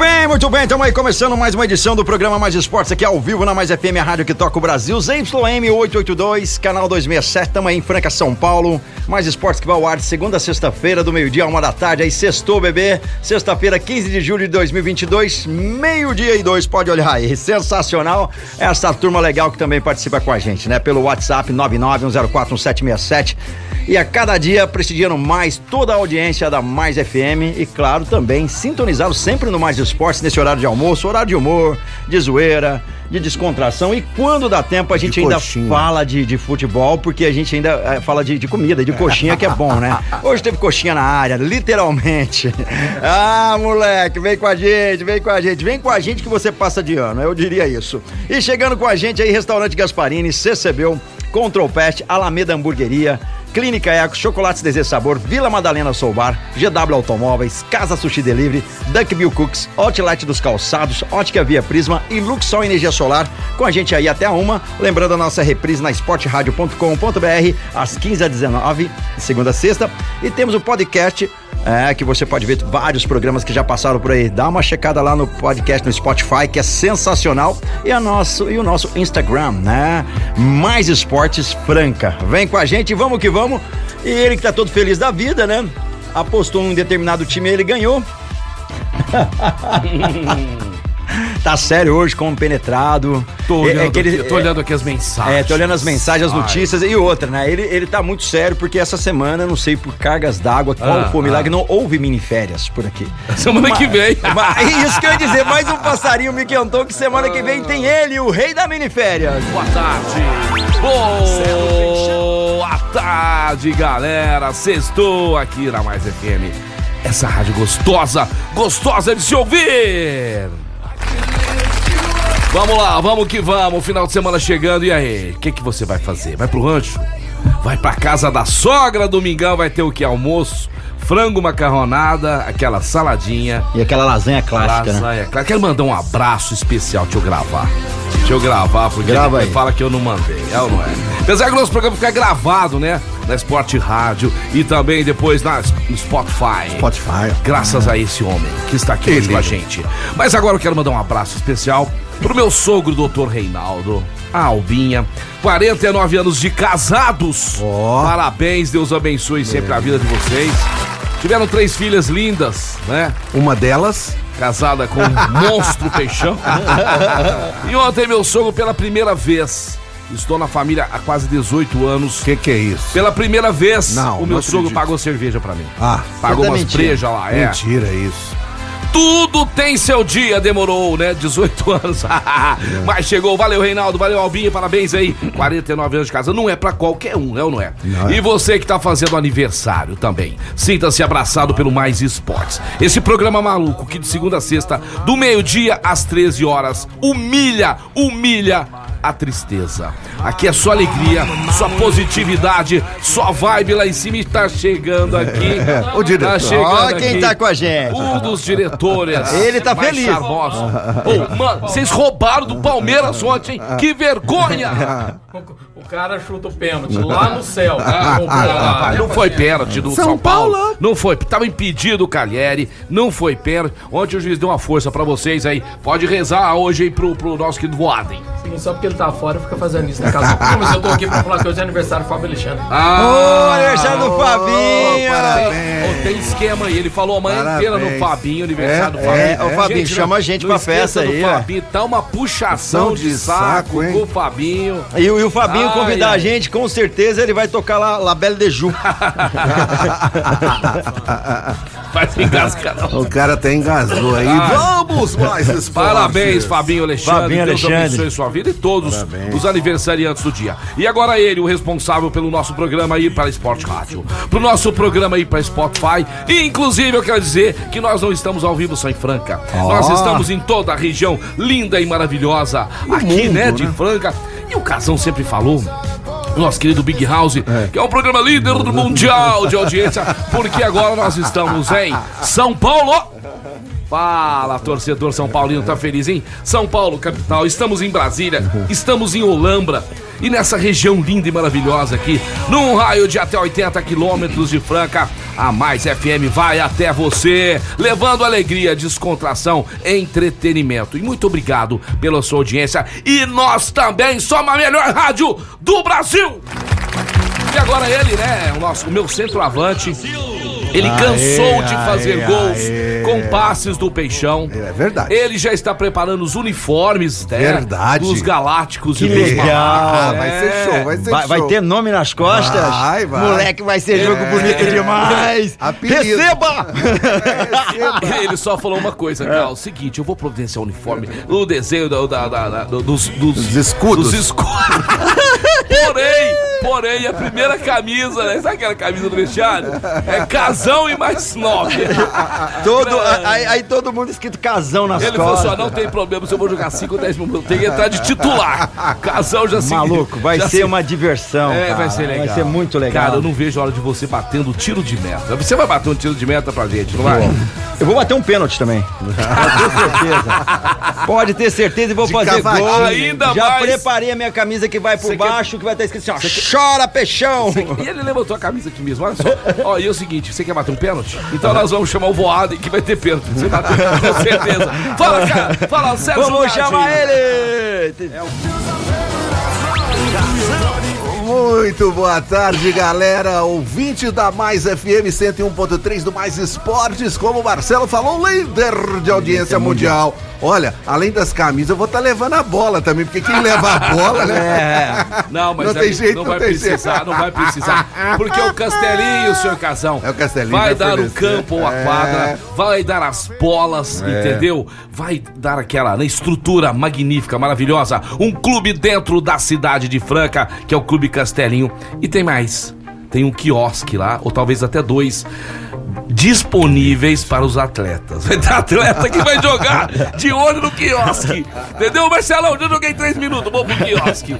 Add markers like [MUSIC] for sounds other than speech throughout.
Bem, muito bem. Estamos aí começando mais uma edição do programa Mais Esportes aqui ao vivo na Mais FM, a rádio que toca o Brasil. ZYM 882, canal 267. Estamos aí em Franca, São Paulo. Mais Esportes que vai ao ar de segunda a sexta-feira, do meio-dia a uma da tarde. Aí sextou, bebê. Sexta-feira, 15 de julho de 2022, meio-dia e dois. Pode olhar aí. [LAUGHS] Sensacional. Essa turma legal que também participa com a gente, né? Pelo WhatsApp 991041767. E a cada dia prestigiando mais toda a audiência da Mais FM e, claro, também sintonizado sempre no Mais Esportes nesse horário de almoço, horário de humor, de zoeira, de descontração. E quando dá tempo, a gente ainda coxinha. fala de, de futebol, porque a gente ainda eh, fala de, de comida, de coxinha, que é bom, né? [LAUGHS] Hoje teve coxinha na área, literalmente. [LAUGHS] Ah, moleque, vem com a gente, vem com a gente, vem com a gente que você passa de ano, eu diria isso. E chegando com a gente aí, Restaurante Gasparini, CCBU, Control Pest, Alameda Hamburgueria, Clínica Eco, Chocolates Desejo Sabor, Vila Madalena Soul Bar, GW Automóveis, Casa Sushi Delivery, Duck Bill Cooks, Outlet dos Calçados, Ótica Via Prisma e Luxol Energia Solar. Com a gente aí até a uma. Lembrando a nossa reprise na esportradio.com.br às 15 às 19 de segunda a sexta. E temos o podcast é, que você pode ver vários programas que já passaram por aí. Dá uma checada lá no podcast no Spotify, que é sensacional. E, a nosso, e o nosso Instagram, né? Mais Esportes Franca. Vem com a gente, vamos que vamos. E ele que tá todo feliz da vida, né? Apostou num determinado time e ele ganhou. [LAUGHS] [LAUGHS] tá sério hoje, como penetrado. Tô É- é olhando, que ele- aqui, tô olhando aqui as mensagens. é, tô olhando as mensagens, as Ai. notícias e outra, né? Ele, ele tá muito sério porque essa semana, não sei por cargas d'água, qual Ah, foi o milagre, ah. não houve miniférias por aqui. Semana que vem. [LAUGHS] Mas, é isso que eu ia dizer, mais um passarinho me quentou que semana que vem tem ele, o rei da miniférias. Boa tarde. Boa tarde, galera. Sextou aqui na Mais FM. Essa rádio gostosa, gostosa de se ouvir. Vamos lá, vamos que vamos. Final de semana chegando. E aí? O que, que você vai fazer? Vai pro rancho? Vai pra casa da sogra domingão? Vai ter o que? Almoço? Frango macarronada, aquela saladinha. E aquela lasanha clássica, né? Lasanha, claro. Quero mandar um abraço especial, deixa eu gravar. Deixa eu gravar, porque Grava depois aí. fala que eu não mandei, é ou não é? Apesar que o nosso programa fica gravado, né? Na Sport Rádio e também depois na, no Spotify. Spotify. Graças a esse homem que está aqui hoje com a gente. Mas agora eu quero mandar um abraço especial pro meu sogro, doutor Reinaldo. A Albinha, 49 anos de casados. Ó. Parabéns, Deus abençoe sempre a vida de vocês. Tiveram três filhas lindas, né? Uma delas. casada com um [LAUGHS] monstro peixão. e ontem meu sogro pela primeira vez. Estou na família há quase 18 anos. O que, que é isso? Pela primeira vez, Não, o meu sogro acredito. pagou cerveja pra mim. Ah, Pagou tá umas brejas lá, é. mentira isso. Tudo tem seu dia, demorou, né? 18 [LAUGHS] anos. Mas chegou, valeu Reinaldo, valeu Albinha, parabéns aí. 49 anos de casa, não é pra qualquer um, é ou não é? Não é. E você que tá fazendo aniversário também, sinta-se abraçado pelo Mais Esportes. Esse programa maluco que de segunda a sexta, do meio-dia às 13 horas, humilha, humilha a tristeza. Aqui é só alegria, só positividade, só vibe lá em cima e tá chegando aqui. [LAUGHS] O diretor. Tá chegando Ó quem aqui tá com a gente. um dos diretores. [LAUGHS] Ele tá feliz. charmosos. Ô, mano, vocês roubaram do Palmeiras ontem, hein? Que vergonha! [LAUGHS] O cara chuta o pênalti lá no céu. Ah, não foi pênalti do São, São Paulo. Paulo. Não foi. Tava impedido o Calheri. Não foi pênalti. Ontem o juiz deu uma força pra vocês aí. Pode rezar hoje aí pro, pro nosso querido Voaden. Sim, só porque ele tá fora, fica fazendo isso na casa. [LAUGHS] Não, mas eu tô aqui pra falar que hoje é aniversário do Fábio Alexandre. Ah, Ô, aniversário do Fabinho! parabéns. Ô, tem esquema aí. Ele falou a manhã Parabéns. inteira no Fabinho, aniversário É, do Fabinho. é, ô, Fabinho, chama a gente pra festa do aí, ó. Fabinho, tá uma puxação de, de saco, saco, hein? com o Fabinho. E, o- e o Fabinho Ai, convidar ai. a gente, com certeza ele vai tocar lá La Belle de Ju. [LAUGHS] Vai se engasgar, não. O cara até engasgou aí. Ah. Vamos mais. Parabéns, Fabinho Alexandre. Fabinho Deus Alexandre. abençoe sua vida e todos todos Parabéns. os aniversariantes do dia. E agora ele, o responsável pelo nosso programa ir para Esporte Rádio, pro nosso programa ir para Spotify. E inclusive eu quero dizer que nós não estamos ao vivo só em Franca. Nós estamos em toda a região linda e maravilhosa aqui, mundo, né, de né? Franca. E o Casão sempre falou. Nosso querido Big House, que é um programa líder do mundial de audiência, porque agora nós estamos em São Paulo. Fala, torcedor São Paulino, tá feliz, hein? São Paulo, capital. Estamos em Brasília, estamos em Olambra. E nessa região linda e maravilhosa aqui, num raio de até 80 quilômetros de Franca, a Mais FM vai até você, levando alegria, descontração, entretenimento. E muito obrigado pela sua audiência. E nós também somos a melhor rádio do Brasil! E agora ele, né? O nosso, o meu centroavante. Ele Aê, cansou de fazer aê, gols aê. com passes do Peixão. É verdade. Ele já está preparando os uniformes, né? Verdade. Dos Galácticos Que e dos legal. Ah, vai ser É. show, vai ser Vai, show. vai ter nome nas costas? Vai, vai. Moleque, vai ser jogo É. bonito demais. [LAUGHS] Apelido. [LAUGHS] Receba! Ele só falou uma coisa, cara. O seguinte, eu vou providenciar o uniforme, o desenho da- da- da- da- do- dos, dos, Dos escudos. Dos escudos. [LAUGHS] porém, porém, a primeira camisa, né? Sabe aquela camisa do vestiário? É casão e mais nove. [LAUGHS] Todo, aí, aí todo mundo escrito casão nas Ele falou assim: costas. ó, não tem problema se eu vou jogar 5 ou 10 minutos. Tem que entrar de titular. Casão já se. Maluco, vai ser se- uma diversão. É, cara. vai ser legal. Vai ser muito legal. Cara, eu não vejo a hora de você batendo tiro de meta. Você vai bater um tiro de meta pra gente, não vai? Eu vou bater um pênalti também. [LAUGHS] Pode ter certeza. Pode ter certeza e vou De fazer gol. Ainda Já mais- preparei a minha camisa que vai por quer- baixo, que vai estar escrito assim, ó, chora peixão. E ele levantou a camisa aqui mesmo, olha só. [LAUGHS] Ó, e é o seguinte, você quer bater um pênalti? Então nós vamos chamar o Voado que vai ter pênalti. Você bateu, com certeza. Fala, cara. Fala, Sérgio Vamos chamar ele! Muito boa tarde, galera. Ouvinte da Mais FM 101.3 do Mais Esportes, como o Marcelo falou, líder de audiência mundial. Olha, além das camisas, eu vou estar levando a bola também, porque quem leva a bola, né? É. Não, mas Não tem jeito, não não vai precisar, jeito. não vai precisar. Porque o Castelinho, senhor Casão, É o Castelinho vai vai dar o campo ou a É. quadra, vai dar as bolas, entendeu? Vai dar aquela né, estrutura magnífica, maravilhosa. Um clube dentro da cidade de Franca, que é o Clube Castelinho. E tem mais. Tem um quiosque lá, ou talvez até dois, disponíveis para os atletas. [LAUGHS] Vai ter atleta que vai jogar de olho no quiosque. Entendeu, Marcelão? Já joguei três minutos, vou pro quiosque.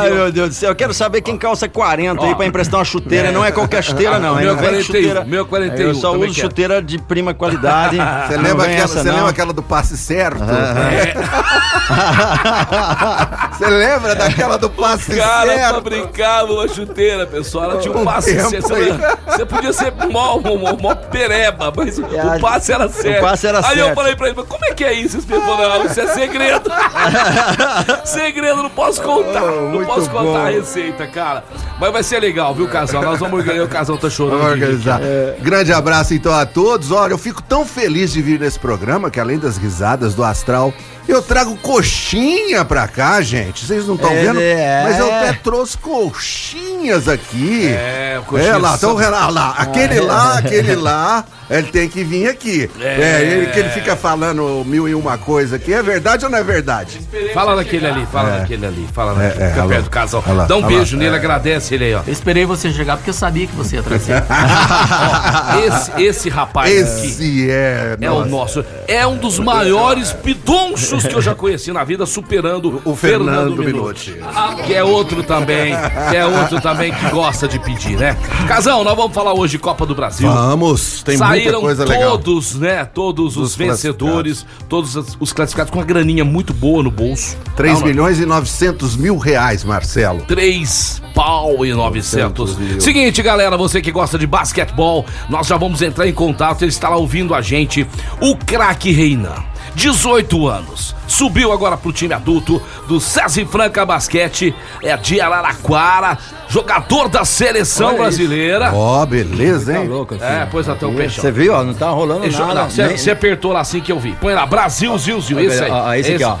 Ai, meu Deus do céu, eu quero saber quem calça 40 aí Ó. pra emprestar uma chuteira. Não é qualquer chuteira, não. Meu vem 41, chuteira- meu 41 Eu só uso quero. chuteira de prima qualidade. [LAUGHS] Você lembra, aquela, essa, você não. lembra aquela do passe certo? É. [LAUGHS] Você lembra daquela do passe Cara, pra certo? brincar uma chuteira, pessoal. Ela tinha um O passe certo. Você, você podia ser mó, mó, mó pereba, mas o passe era certo. passe era Aí eu certo. falei pra ele, mas como é que é isso? Ele falou, não, isso é segredo. [LAUGHS] segredo, não posso contar. Oh, não posso contar bom. a receita, cara. Mas vai ser legal, viu, casal? Nós vamos organizar. O casal tá chorando. Vamos organizar. Grande abraço então a todos. Olha, eu fico tão feliz de vir nesse programa que além das risadas do astral, eu trago coxinha pra cá, gente. Vocês não estão É, vendo? é. Mas eu até trouxe coxinhas aqui. É, coxinha É lá, então lá, lá, aquele lá, aquele lá, [LAUGHS] ele tem que vir aqui. É. É, ele que ele fica falando mil e uma coisa aqui, é verdade ou não é verdade? Fala naquele ali, fala naquele ali, fala naquele. é, Fica alô. perto do casal. Lá, Dá um beijo nele, é. agradece ele aí, ó. Eu esperei você chegar porque eu sabia que você ia trazer. [LAUGHS] Esse, esse rapaz aqui. Esse é. É o nosso. É um dos maiores pidonchos que eu já conheci na vida, superando O Fernando Minuti. Que é outro também, que é outro também que gosta de pedir, né? Casão, nós vamos falar hoje de Copa do Brasil. Vamos, tem muita Saíram todos, né? Todos os vencedores, todos os- os classificados com uma graninha muito boa no bolso. 3 Não, milhões e 900 mil reais, Marcelo. 3 pau e 900. mil. Seguinte, galera, você que gosta de basquetebol, nós já vamos entrar em contato. Ele está lá ouvindo a gente. O craque Reinan, 18 anos. Subiu agora pro time adulto do César Franca Basquete. É de Araraquara. Jogador da seleção Olha brasileira. Ó, beleza, Tá hein? louco, filho. É, pois até o peixe. Você viu, ó, não tá rolando Deixa eu- nada. não, Você apertou lá assim que eu vi. Põe lá, Brasil, Zil, Zil. Esse aí. Ó, ó, esse aqui, ó.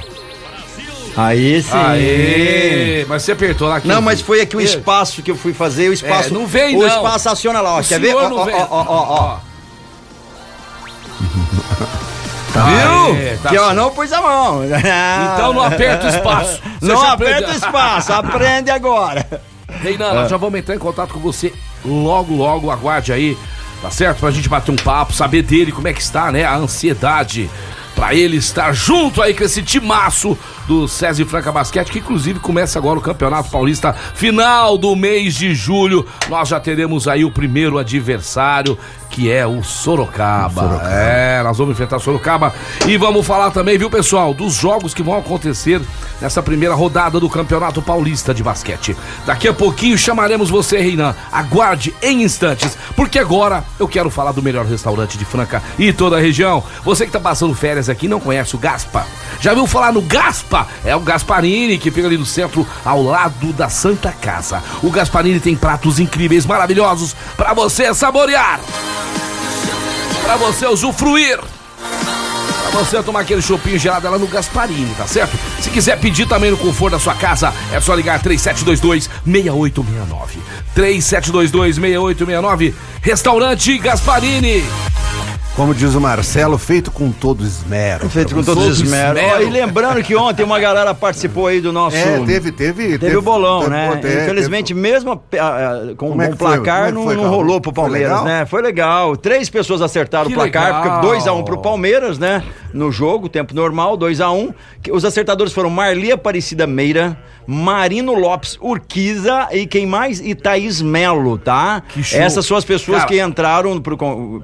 Aí sim. Aê, mas você apertou lá que Não, mas foi aqui o espaço que eu fui fazer, o espaço. É, não vem, O não. espaço aciona lá, ó. O Quer ver? Ó, ó, ó, ó, ó, [LAUGHS] ó. Viu? É, tá que certo. não pus a mão. [LAUGHS] Então não aperta o espaço. Você Não aperta o espaço, aprende agora. Reinan, É. nós já vamos entrar em contato com você logo, logo. Aguarde aí, tá certo? Pra gente bater um papo, saber dele como é que está, né? A ansiedade pra ele estar junto aí com esse timaço do César Franca Basquete, que inclusive começa agora o Campeonato Paulista, final do mês de julho. Nós já teremos aí o primeiro adversário, que é o Sorocaba. É, nós vamos enfrentar Sorocaba e vamos falar também, viu, pessoal, dos jogos que vão acontecer nessa primeira rodada do Campeonato Paulista de Basquete. Daqui a pouquinho chamaremos você, Reinan. Aguarde em instantes, porque agora eu quero falar do melhor restaurante de Franca e toda a região. Você que tá passando férias aqui não conhece o Gaspa. Já viu falar no Gaspa? É o Gasparini que fica ali no centro, ao lado da Santa Casa. O Gasparini tem pratos incríveis, maravilhosos para você saborear, para você usufruir. Pra você tomar aquele chopinho gelado lá no Gasparini, tá certo? Se quiser pedir também no conforto da sua casa, é só ligar 3722-6869. 3722-6869, Restaurante Gasparini. Como diz o Marcelo, feito com todo esmero. Feito com Todo todos os esmero. esmero. E lembrando que ontem uma galera participou aí do nosso. É, teve, teve. Teve o bolão, teve- né? teve- Infelizmente, mesmo com Como é um foi? placar, é não, foi, não rolou pro Foi Palmeiras, legal? né? Foi legal. Três pessoas acertaram Que o placar, legal. porque 2x1 pro Palmeiras, né? No jogo, tempo normal, 2x1. Os acertadores foram Marli Aparecida Meira, Marino Lopes Urquiza e quem mais? E Thaís Melo, tá? Que show. Essas são as pessoas Cara. que entraram pro,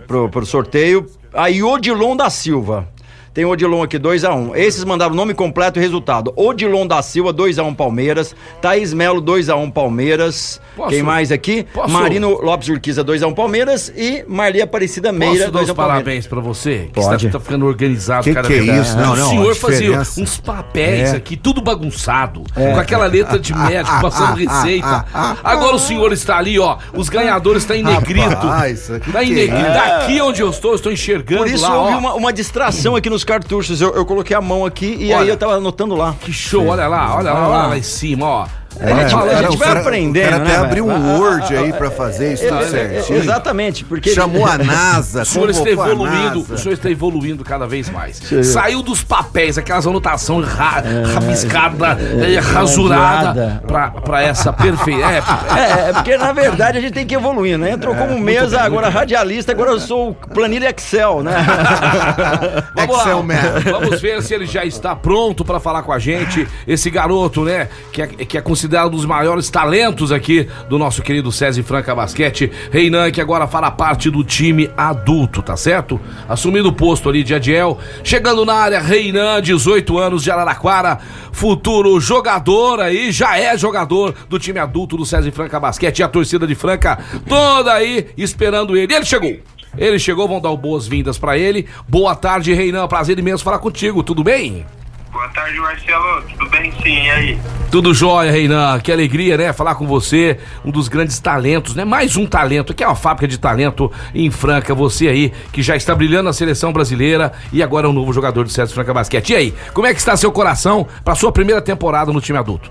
pro, pro sorteio. Aí Odilon da Silva. Tem o Odilon aqui, 2x1. Esses mandaram o nome completo e resultado. Odilon da Silva, 2x1 Palmeiras. Thaís Melo, 2x1 Palmeiras. Posso? Quem mais aqui? Posso? Marino Lopes Urquiza, 2x1 Palmeiras. E Marli Aparecida Meira, Posso dar 2x1 os Palmeiras. parabéns pra você? Que Pode. está tá ficando organizado Que cada que é vez isso? mais. Não, não, O senhor fazia uns papéis É. aqui, tudo bagunçado, com aquela letra de médico, passando receita. Agora o senhor está ali, ó, os ganhadores estão em negrito. Rapaz, Tá em é negrito. isso? Daqui onde eu estou, eu estou enxergando Por isso lá, houve ó. uma, uma distração aqui nos cartuchos. Eu, eu coloquei a mão aqui e aí Olha. eu tava anotando lá. Que show, olha lá, olha lá, olha lá em cima, ó. A gente, Olha, a gente vai cara- aprendendo, O cara né? até velho? abriu Ah, um ah, Word ah, aí pra fazer isso tudo é, é, certinho. Exatamente, porque Chamou a NASA, [LAUGHS] O senhor está evoluindo, o senhor está evoluindo cada vez mais. Saiu dos papéis, aquelas anotações ra, rabiscada, eh, rasurada, rasurada. pra, pra essa perfeita. É, [LAUGHS] É, é porque na verdade a gente tem que evoluir, né? Entrou como mesa, agora radialista, agora eu sou planilha Excel, né? [LAUGHS] Vamos Excel lá, Man. vamos ver se ele já está pronto para falar com a gente. Esse garoto, né, que é, que é considerado um dos maiores talentos aqui do nosso querido César Franca Basquete. Reinan, que agora fará parte do time adulto, tá certo? Assumindo o posto ali de Adiel. Chegando na área, Reinan, 18 anos de Araraquara, futuro jogador aí, já é jogador do time adulto do César Franca Basquete. E a torcida de Franca toda aí esperando ele. Ele chegou. Ele chegou, vão dar boas-vindas pra ele. Boa tarde, Reinan. Prazer imenso falar contigo. Tudo bem? Boa tarde, Marcelo. Tudo bem sim? E aí? Tudo jóia, Reinan. Que alegria, né? Falar com você, um dos grandes talentos, né? Mais um talento, que é uma fábrica de talento em Franca. Você aí, que já está brilhando na seleção brasileira e agora é um novo jogador do César Franca Basquete. E aí, como é que está seu coração para sua primeira temporada no time adulto?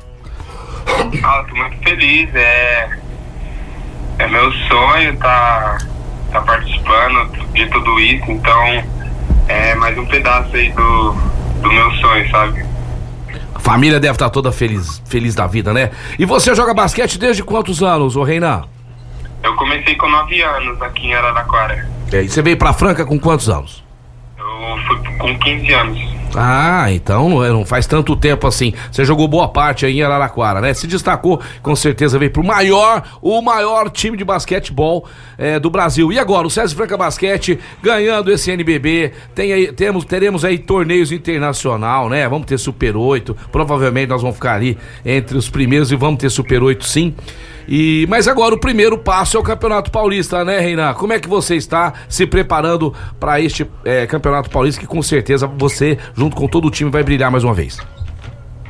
Ah, tô muito feliz. É, é meu sonho tá, tá participando de tudo isso. Então, é mais um pedaço aí do, do meu sonho, sabe? A família deve estar toda feliz, feliz da vida, né? E você joga basquete desde quantos anos, ô Reinan? Eu comecei com 9 anos aqui em Araraquara. É, E você veio pra Franca com quantos anos? Eu fui com 15 anos. Ah, então não é- não faz tanto tempo assim. Você jogou boa parte aí em Araraquara, né? Se destacou, com certeza veio pro maior, o maior time de basquetebol eh, do Brasil. E agora, o César Franca Basquete ganhando esse NBB. Tem aí, temos, teremos aí torneios internacional, né? Vamos ter Super 8. Provavelmente nós vamos ficar ali entre os primeiros e vamos ter Super 8 sim. E, mas agora o primeiro passo é o Campeonato Paulista, né, Reinan? Como é que você está se preparando para este eh, Campeonato Paulista que com certeza você, junto com todo o time, vai brilhar mais uma vez?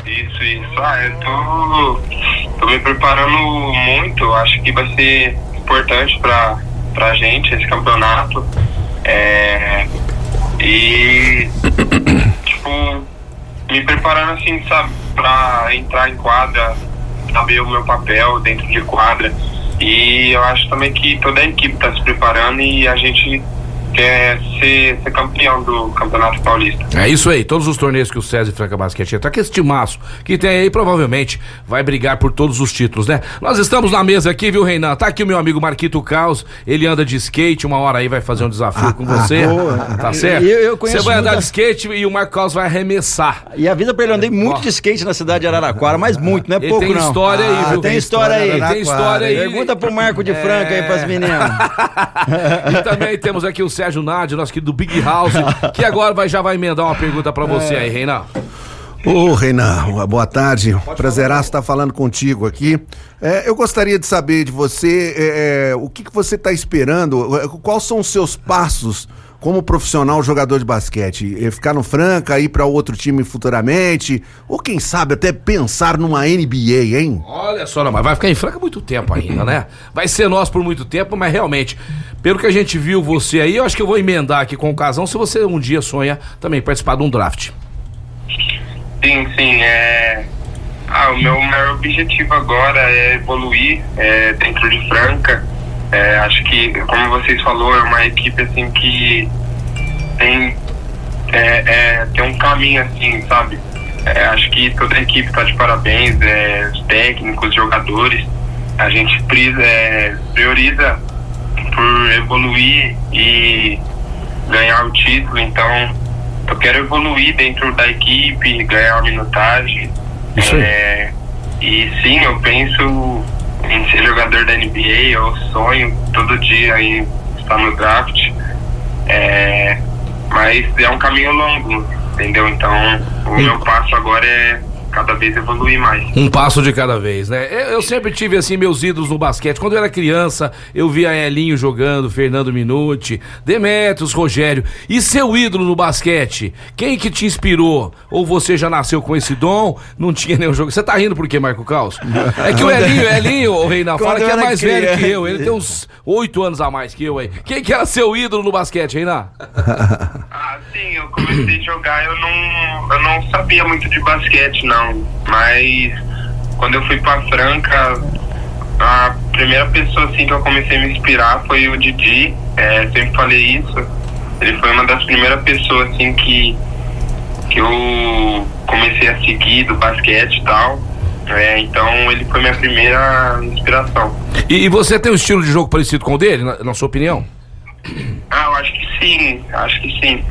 Isso, isso. Ah, eu tô, tô me preparando muito. Acho que vai ser importante pra, pra gente esse campeonato. É, e, [COUGHS] tipo, me preparando assim, sabe, pra entrar em quadra, saber o meu papel dentro de quadra. E eu acho também que toda a equipe tá se preparando e a gente quer ser, ser campeão do Campeonato Paulista. É isso aí, todos os torneios que o César Franca Basquete entra, que esse timaço que tem aí, provavelmente vai brigar por todos os títulos, né? Nós estamos na mesa aqui, viu, Reinan? Tá aqui o meu amigo Marquito Caos, ele anda de skate, uma hora aí vai fazer um desafio com você, tá certo? Eu- eu conheço Você vai andar de skate e o Marco Caos vai arremessar. E avisa pra ele, eu andei muito Ó. de skate na cidade de Araraquara, mas muito, não é Ele pouco tem não. história aí, Ah, viu? Tem história aí. Ele tem história aí. Pergunta pro Marco de Franca aí pras meninas. [LAUGHS] E também temos aqui o Sérgio Nádio, nosso querido Big House, [LAUGHS] que agora vai, já vai emendar uma pergunta pra você aí, Reinan. Ô, Reinan, boa tarde. Prazeraço estar falando contigo aqui. É, eu gostaria de saber de você é, é, o que, que você está esperando, é, quais são os seus passos como profissional jogador de basquete? É, ficar no Franca, ir para outro time futuramente, ou quem sabe até pensar numa NBA, hein? Olha só, não, mas vai ficar em Franca muito tempo ainda, né? Vai ser nosso por muito tempo, mas realmente, pelo que a gente viu você aí, eu acho que eu vou emendar aqui com o Casão se você um dia sonha também participar de um draft. Sim, sim. É... Ah, o meu maior objetivo agora é evoluir é, dentro de Franca. É, acho que, como vocês falou, é uma equipe assim que tem, é, é, tem um caminho assim, sabe? É, acho que toda a equipe está de parabéns, é, os técnicos, os jogadores. A gente prisa, é, prioriza por evoluir e ganhar o título, então eu quero evoluir dentro da equipe, ganhar minutagem. Isso aí. E sim, eu penso em ser jogador da NBA, eu sonho todo dia em estar no draft. É, mas é um caminho longo, entendeu? Então o meu passo agora é cada vez evoluir mais. Um passo de cada vez, né? Eu, eu sempre tive, assim, meus ídolos no basquete. Quando eu era criança, eu via Elinho jogando, Fernando Minuti, Demetrios, Rogério. E seu ídolo no basquete? Quem que te inspirou? Ou você já nasceu com esse dom? Não tinha nenhum jogo. Você tá rindo por quê, Marco Caos? É que o Elinho, Elinho, o Reinaldo, fala que é mais velho que criança. eu. Ele tem uns oito anos a mais que eu aí. Quem que era seu ídolo no basquete, Reinan? Ah, sim, eu comecei a jogar, eu não, eu não sabia muito de basquete, não. Mas quando eu fui pra Franca, a primeira pessoa assim que eu comecei a me inspirar foi o Didi. É, sempre falei isso. Ele foi uma das primeiras pessoas assim que, que eu comecei a seguir do basquete e tal. É, então ele foi minha primeira inspiração. E, e você tem um estilo de jogo parecido com o dele, na, na sua opinião? Ah, eu acho que sim, acho que sim.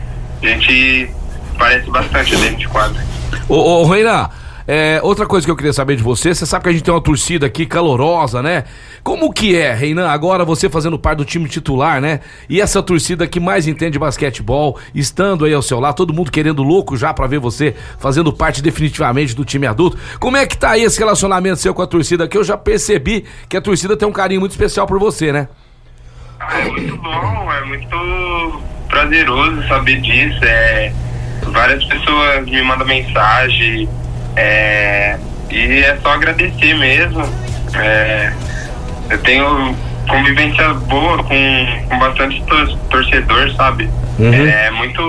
A gente parece bastante dentro de quadra. Ô, ô Reina, é, outra coisa que eu queria saber de você, você sabe que a gente tem uma torcida aqui calorosa, né? Como que é, Reinan, agora você fazendo parte do time titular, né? E essa torcida que mais entende basquetebol, estando aí ao seu lado, todo mundo querendo louco já pra ver você fazendo parte definitivamente do time adulto. Como é que tá aí esse relacionamento seu com a torcida? Que eu já percebi que a torcida tem um carinho muito especial por você, né? É muito bom, é muito prazeroso saber disso. É, várias pessoas me mandam mensagem é, e é só agradecer mesmo. É, eu tenho convivência boa com, com bastante tor- torcedor, sabe? É muito,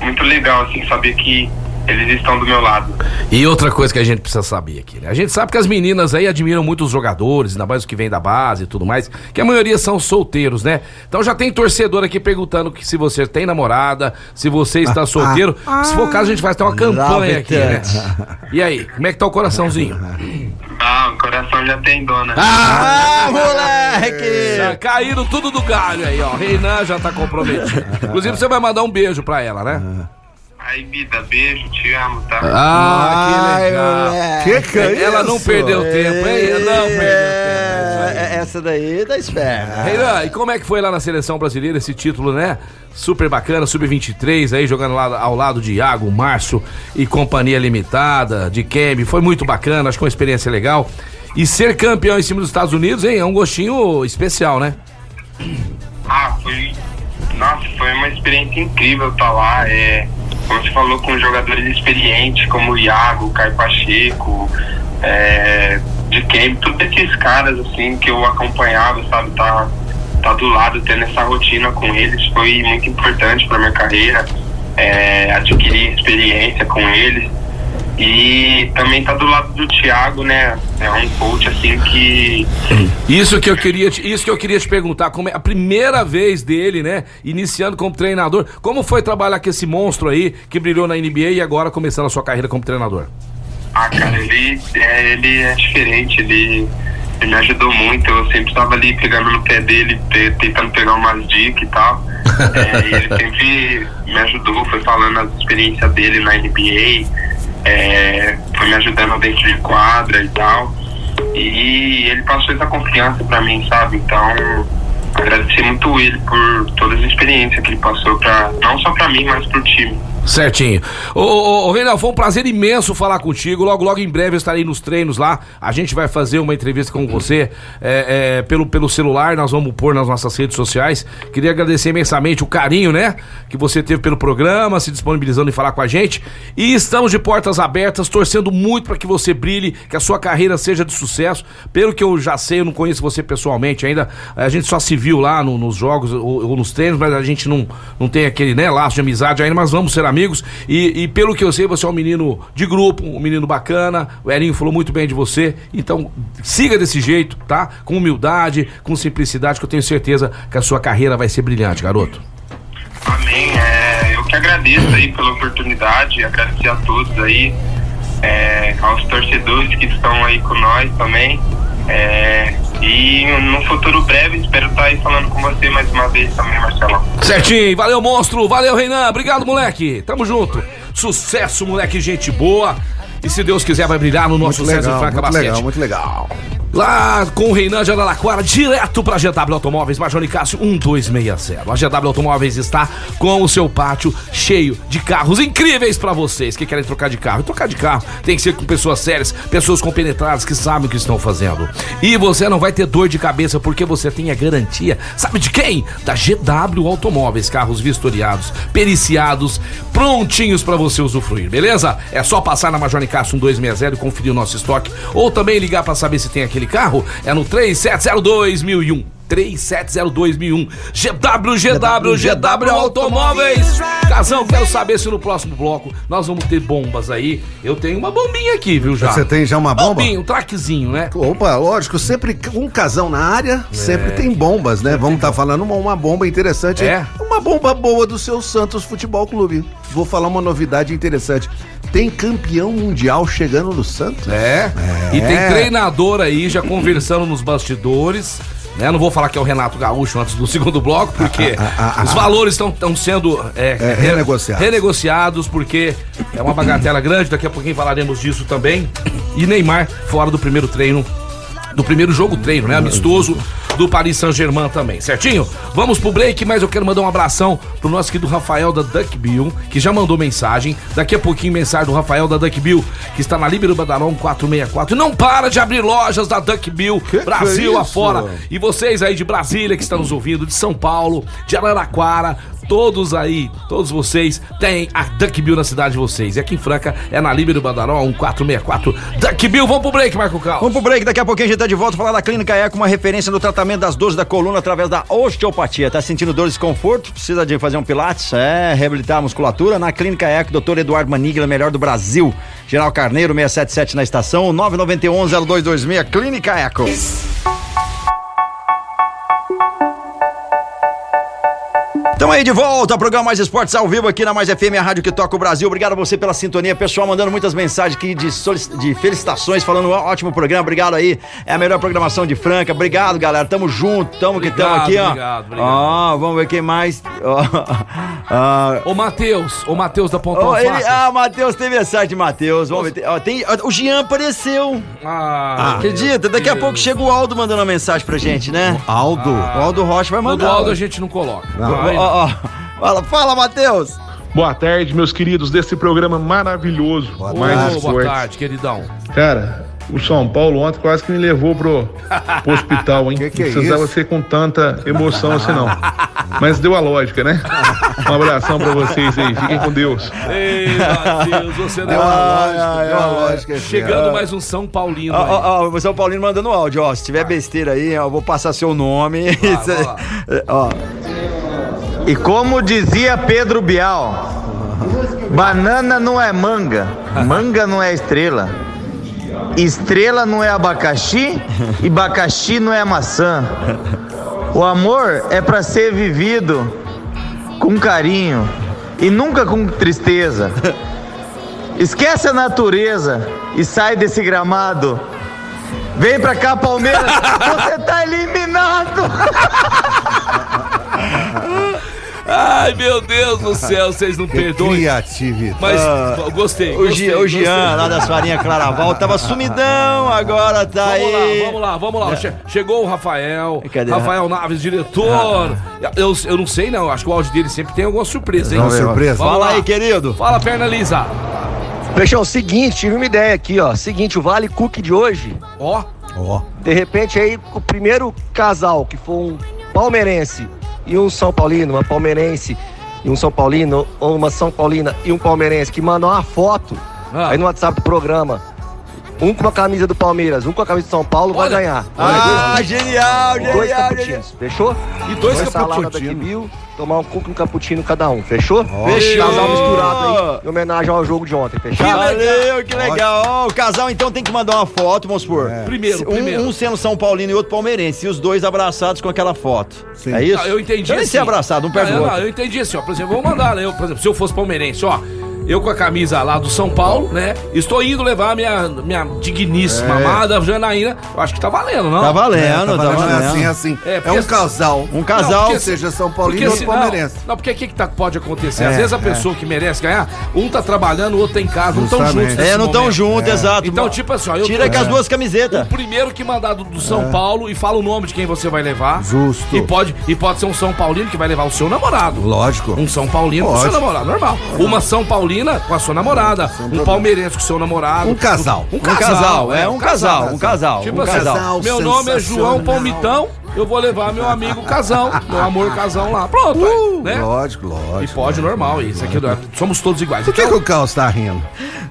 muito legal assim saber que eles estão do meu lado. E outra coisa que a gente precisa saber aqui, né? A gente sabe que as meninas aí admiram muito os jogadores, ainda mais os que vêm da base e tudo mais, que a maioria são solteiros, né? Então já tem torcedor aqui perguntando que se você tem namorada, se você está solteiro. se for o caso, a gente vai ter uma campanha aqui, né? E aí, como é que tá o coraçãozinho? Ah, o coração já tem dona. Ah, moleque! Já caíram tudo do galho aí, ó. Reinan já tá comprometido. Inclusive, você vai mandar um beijo pra ela, né? Aí, vida, beijo, te amo, tá? Ah, que Ai, legal. moleque. Que que é Ela não isso? perdeu tempo, hein? Não perdeu tempo. é isso aí. É, essa daí tá esperta. Reinan, e como é que foi lá na seleção brasileira esse título, né? Super bacana, sub-23, aí jogando lá ao lado de Iago, Márcio e companhia limitada, de Kembe. Foi muito bacana, acho que uma experiência legal. E ser campeão em cima dos Estados Unidos, hein? É um gostinho especial, né? Ah, foi. Nossa, foi uma experiência incrível estar lá. É, como você falou, com jogadores experientes como o Iago, o Caio Pacheco, é, de Kemp, todos esses caras assim que eu acompanhava, sabe, tá, tá do lado, tendo essa rotina com eles, foi muito importante para minha carreira. É, adquirir experiência com eles. E também tá do lado do Thiago, né? É um coach assim que. Isso que eu queria te, isso que eu queria te perguntar, como é a primeira vez dele, né, iniciando como treinador. Como foi trabalhar com esse monstro aí que brilhou na NBA e agora começando a sua carreira como treinador? Ah, cara, ele é, ele é diferente, ele, ele me ajudou muito. Eu sempre estava ali pegando no pé dele, te- tentando pegar umas dicas e tal. É, e ele sempre me ajudou, foi falando as experiências dele na NBA, é, foi me ajudando dentro de quadra e tal. E ele passou essa confiança pra mim, sabe? Então, agradecer muito ele por todas as experiências que ele passou, pra, não só pra mim, mas pro time. Certinho. Ô, ô, ô Reinaldo, foi um prazer imenso falar contigo. Logo, logo em breve eu estarei nos treinos lá. A gente vai fazer uma entrevista com você é, é, pelo, pelo celular. Nós vamos pôr nas nossas redes sociais. Queria agradecer imensamente o carinho, né? Que você teve pelo programa, se disponibilizando em falar com a gente. E estamos de portas abertas, torcendo muito para que você brilhe, que a sua carreira seja de sucesso. Pelo que eu já sei, eu não conheço você pessoalmente ainda. A gente só se viu lá no- nos jogos ou, ou nos treinos, mas a gente não, não tem aquele né, laço de amizade ainda, mas vamos ser amigos. E, e pelo que eu sei, você é um menino de grupo, um menino bacana. O Erinho falou muito bem de você. Então, siga desse jeito, tá? Com humildade, com simplicidade, que eu tenho certeza que a sua carreira vai ser brilhante, garoto. Amém. É, eu que agradeço aí pela oportunidade, agradecer a todos aí, é, aos torcedores que estão aí com nós também. É, e no futuro breve espero estar aí falando com você mais uma vez também, Marcelão. Certinho, valeu monstro, valeu Reinan, obrigado moleque, tamo junto. Sucesso, moleque, gente boa. E se Deus quiser, vai brilhar no nosso Muito César legal, Franca muito Basquete. legal, muito legal. Lá com o Reinan de Araraquara, direto pra GW Automóveis, Major Cássio 1260. A GW Automóveis está com o seu pátio cheio de carros incríveis pra vocês que querem trocar de carro. E trocar de carro tem que ser com pessoas sérias, pessoas compenetradas que sabem o que estão fazendo. E você não vai ter dor de cabeça porque você tem a garantia, sabe de quem? Da GW Automóveis, carros vistoriados, periciados, prontinhos pra você usufruir, beleza? É só passar na Major Cássio 1260 e conferir o nosso estoque ou também ligar pra saber se tem aquele carro. É no 3702.001. 3702.001 GW, GW, GW Automóveis. Casão, quero saber se no próximo bloco nós vamos ter bombas aí. Eu tenho uma bombinha aqui, viu, já? Você tem já uma bomba? Bombinha, um traquezinho, né? Opa, lógico, sempre um casão na área, sempre tem bombas, né? Vamos estar falando uma, uma bomba interessante. É? Uma bomba boa do seu Santos Futebol Clube. Vou falar uma novidade interessante. Tem campeão mundial chegando no Santos? É. E tem treinador aí já conversando nos bastidores. Né? Não vou falar que é o Renato Gaúcho antes do [LAUGHS] segundo bloco, porque os valores estão sendo é, É, renegociados. renegociados, porque é uma bagatela grande. Daqui a pouquinho falaremos disso também. E Neymar fora do primeiro treino, do primeiro jogo treino, né? Amistoso do Paris Saint-Germain também, certinho? Vamos pro break, mas eu quero mandar um abração pro nosso querido Rafael da Duck Bill, que já mandou mensagem. Daqui a pouquinho, mensagem do Rafael da Duck Bill, que está na Líbero Badarão 464. E não para de abrir lojas da Duck Bill, Brasil que é afora. E vocês aí de Brasília que estão nos ouvindo, de São Paulo, de Araraquara, todos aí, todos vocês têm a Duck Bill na cidade de vocês. E aqui em Franca é na Líbero Badaró 1464. Duck Bill, vamos pro break, Marco Cal. Vamos pro break, daqui a pouquinho a gente tá de volta falar da Clínica Eco, uma referência no tratamento das dores da coluna através da osteopatia. Tá sentindo dor e desconforto? Precisa de fazer um pilates? É, reabilitar a musculatura? Na Clínica Eco, doutor Eduardo Manigla, melhor do Brasil. Geral Carneiro, 677 na estação, 991-0226, Clínica Eco. Estamos aí de volta, programa Mais Esportes ao vivo aqui na Mais FM, a rádio que toca o Brasil. Obrigado a você pela sintonia. Pessoal mandando muitas mensagens aqui de, solic- de felicitações, falando ó, ótimo programa. Obrigado aí. É a melhor programação de Franca. Obrigado, galera. Tamo junto, tamo que tamo Obrigado, aqui, ó. obrigado, obrigado. Ó, vamos ver quem mais. Ó, [LAUGHS] ah, Ô, Matheus, ô, Matheus da Pontão ó, ele, ah, Matheus, tem mensagem de Matheus. Vamos ver. tem- ó, tem, ó, o Jean apareceu. Ah, Acredita? Daqui a pouco chega o Aldo mandando uma mensagem pra gente, né? Aldo. O Aldo Rocha vai mandar. Aldo ó. a gente não coloca. Ó, Vai, ó, ó. Fala, fala, Matheus. Boa tarde, meus queridos, desse programa maravilhoso. Boa Mais tarde. Boa tarde, queridão. Cara, o São Paulo ontem quase que me levou pro, pro hospital, hein? [LAUGHS] Que que é não precisava isso? ser com tanta emoção assim, não. [LAUGHS] Mas deu a lógica, né? Um abração pra vocês aí. Fiquem com Deus. Ei, Matheus, você deu uma lógica. lógica, deu uma lógica. Chegando mais um São Paulino Ó, aí. ó, ó, é o Paulino mandando áudio, ó. Se tiver besteira aí, ó, eu vou passar seu nome. vai [LAUGHS] ó. E como dizia Pedro Bial, Banana não é manga, manga não é estrela. Estrela não é abacaxi e abacaxi não é maçã. O amor é para ser vivido com carinho e nunca com tristeza. Esquece a natureza e sai desse gramado. Vem pra cá, Palmeiras, você tá eliminado! [LAUGHS] Ai, meu Deus do céu, vocês não perdoem. Criatividade. Mas Ah, gostei. O, gostei, Gi- o. Jean, lá das farinhas Claraval, tava sumidão, agora tá Vamos lá, aí. vamos lá, vamos lá. Che- Chegou o Rafael. Cadê? Rafael Naves, diretor. Eu, eu não sei, não. Acho que o áudio dele sempre tem alguma surpresa, hein? Uma surpresa. Vamos Fala lá. aí, querido. Fala, perna lisa. Peixão, seguinte, tive uma ideia aqui, ó. Seguinte, o Vale Cook de hoje, Ó, Ó, de repente aí, o primeiro casal que for um palmeirense e um São Paulino, uma palmeirense e um São Paulino, ou uma São Paulina e um palmeirense que mandar uma foto Ah. aí no WhatsApp do programa. Um com a camisa do Palmeiras, um com a camisa de São Paulo, vai Olha. ganhar. Ah, genial, dois genial, genial. fechou? E dois cappuccino. Tomar um cuco e um cappuccino cada um, fechou? Fechou. Casal misturado aí, em homenagem ao jogo de ontem, fechado? Valeu, que legal. Ó, o casal então tem que mandar uma foto, vamos supor. Primeiro, um, primeiro. um sendo São Paulino e outro palmeirense. E os dois abraçados com aquela foto. Sim. É isso? Ah, eu entendi Devem assim. ser abraçados, um perto não, outro. eu entendi assim, ó. Por exemplo, vamos mandar, né? Eu, por exemplo, se eu fosse palmeirense, ó. Eu com a camisa lá do São Paulo, né? Estou indo levar a minha, minha digníssima amada Janaína. Eu acho que tá valendo, não? Tá valendo, é, tá tá valendo, valendo. é assim, é assim. É, É, um casal. Um casal. Não, Ou porque- seja, São Paulino ou se, palmeirense. não, não, porque o que, que tá- pode acontecer? Às É, vezes a é. pessoa que merece ganhar, um tá trabalhando, o outro tá em casa, não estão juntos. É, não estão juntos, exato. Então, tipo assim, ó, eu Tira com as é. duas O camisetas. primeiro que mandar do, do São Paulo e fala o nome de quem você vai levar. Justo. E pode, e pode ser um São Paulino que vai levar o seu namorado. Lógico. Um São Paulino com o seu namorado, normal. Uma São Paulina com a sua namorada. Um palmeirense com seu namorado. Um casal. Um Um casal, é um casal, um casal, Tipo um assim, casal. meu nome é João. Palmitão, eu vou levar meu amigo Casão, meu amor Casão lá. Pronto, aí, né? Lógico, E lógico. pode, normal, isso aqui é- somos todos iguais. Por que, que Então, o Carlos tá rindo?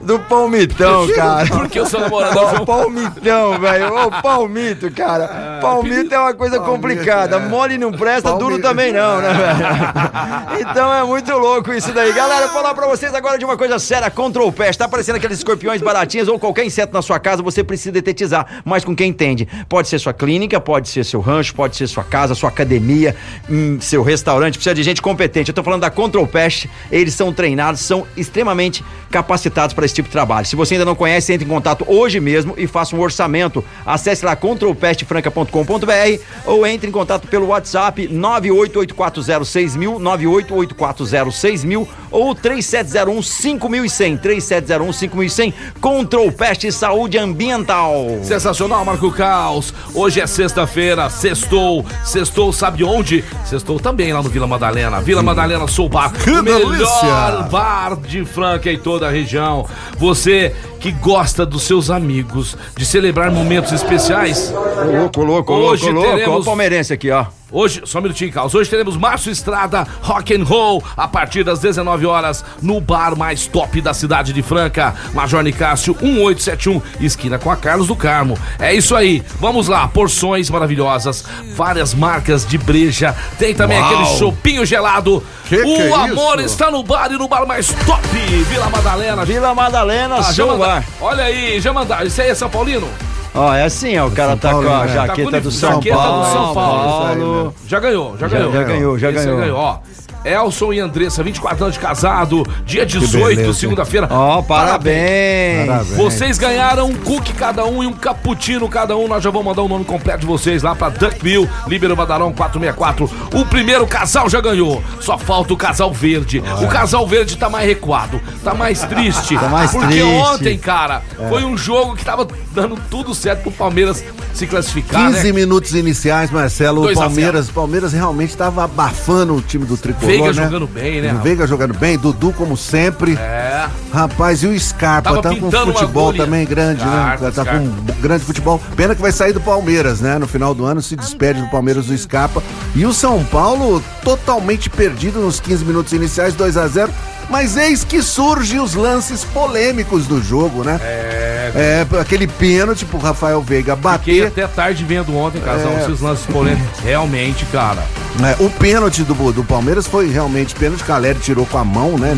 Do palmitão, cara. [LAUGHS] porque o seu namorado é o Ó, João palmitão, velho. Ô, palmito, cara. Palmito é uma coisa complicada. Mole não presta, duro Palmito. também não, né, velho? [LAUGHS] Então é muito louco isso daí. Galera, vou falar pra vocês agora de uma coisa séria. Control Pest. Tá aparecendo aqueles escorpiões baratinhos ou qualquer inseto na sua casa, você precisa detetizar. Mas com quem entende. Pode ser sua clínica, pode ser seu rancho, pode ser sua casa, sua academia, hum, seu restaurante. Precisa de gente competente. Eu tô falando da Control Pest. Eles são treinados, são extremamente capacitados para esse tipo de trabalho. Se você ainda não conhece, entre em contato hoje mesmo e faça um orçamento. Acesse lá controlpestfranca.com.br ou entre em contato pelo WhatsApp 988406000, 988406000 ou 3701-5100, 3701-5100. Control Pest Saúde Ambiental. Sensacional, Marco Caos. Hoje é sexta-feira, sextou. Sextou, sabe onde? Sextou também lá no Vila Madalena. Vila Madalena Sou Bar. Que o melhor delícia! bar de Franca em toda a região. Você que gosta dos seus amigos, de celebrar momentos especiais. Louco, louco, Hoje louco, louco. Olha o teremos- palmeirense aqui, ó. Hoje, só um minutinho, Carlos. Hoje teremos Márcio Estrada Rock and Roll a partir das 19 horas no bar mais top da cidade de Franca, Major Nicásio 1871, esquina com a Carlos do Carmo. É isso aí. Vamos lá, porções maravilhosas, várias marcas de breja. Tem também Uau. aquele chopinho gelado. Que o que é amor isso? está no bar e no bar mais top, Vila Madalena. Vila Madalena, Ah, manda- bar. Olha aí, já mandaram. Isso aí é São Paulino? Ó, é assim, ó. O cara tá Paulo, com a né? jaqueta Tá do São jaqueta do Paulo. São Paulo. Paulo. Já ganhou, já Já- ganhou. já ganhou, já Esse ganhou. Ó, Elson e Andressa, 24 anos de casado, dia 18, beleza, segunda-feira. Ó, parabéns. Parabéns. Vocês ganharam um cookie cada um e um cappuccino cada um. Nós já vamos mandar o nome completo de vocês lá pra Duckville, Líbero Badarão 464. O primeiro casal já ganhou. Só falta o casal verde. O casal verde tá mais recuado, tá mais triste. [LAUGHS] Tá mais porque triste. ontem, cara, foi um jogo que tava dando tudo certo pro Palmeiras se classificar, 15 né? minutos iniciais, Marcelo. O Palmeiras, Palmeiras realmente estava abafando o time do Tricolor, Veiga né? jogando bem, né, O? Veiga jogando bem, Dudu como sempre. É. Rapaz, e o Scarpa Tava tá com futebol também grande, Scarpa, né? Tá Scarpa. com um grande futebol. Pena que vai sair do Palmeiras, né? No final do ano se despede do Palmeiras do Scarpa. E o São Paulo totalmente perdido nos 15 minutos iniciais, 2 a 0 Mas eis que surgem os lances polêmicos do jogo, né? É, É, aquele pênalti pro Rafael Veiga Fiquei bater. até tarde vendo ontem, casal, É. esses lances polêmicos. [LAUGHS] Realmente, cara. É, o pênalti do, do Palmeiras foi realmente pênalti. Caleri tirou com a mão, né?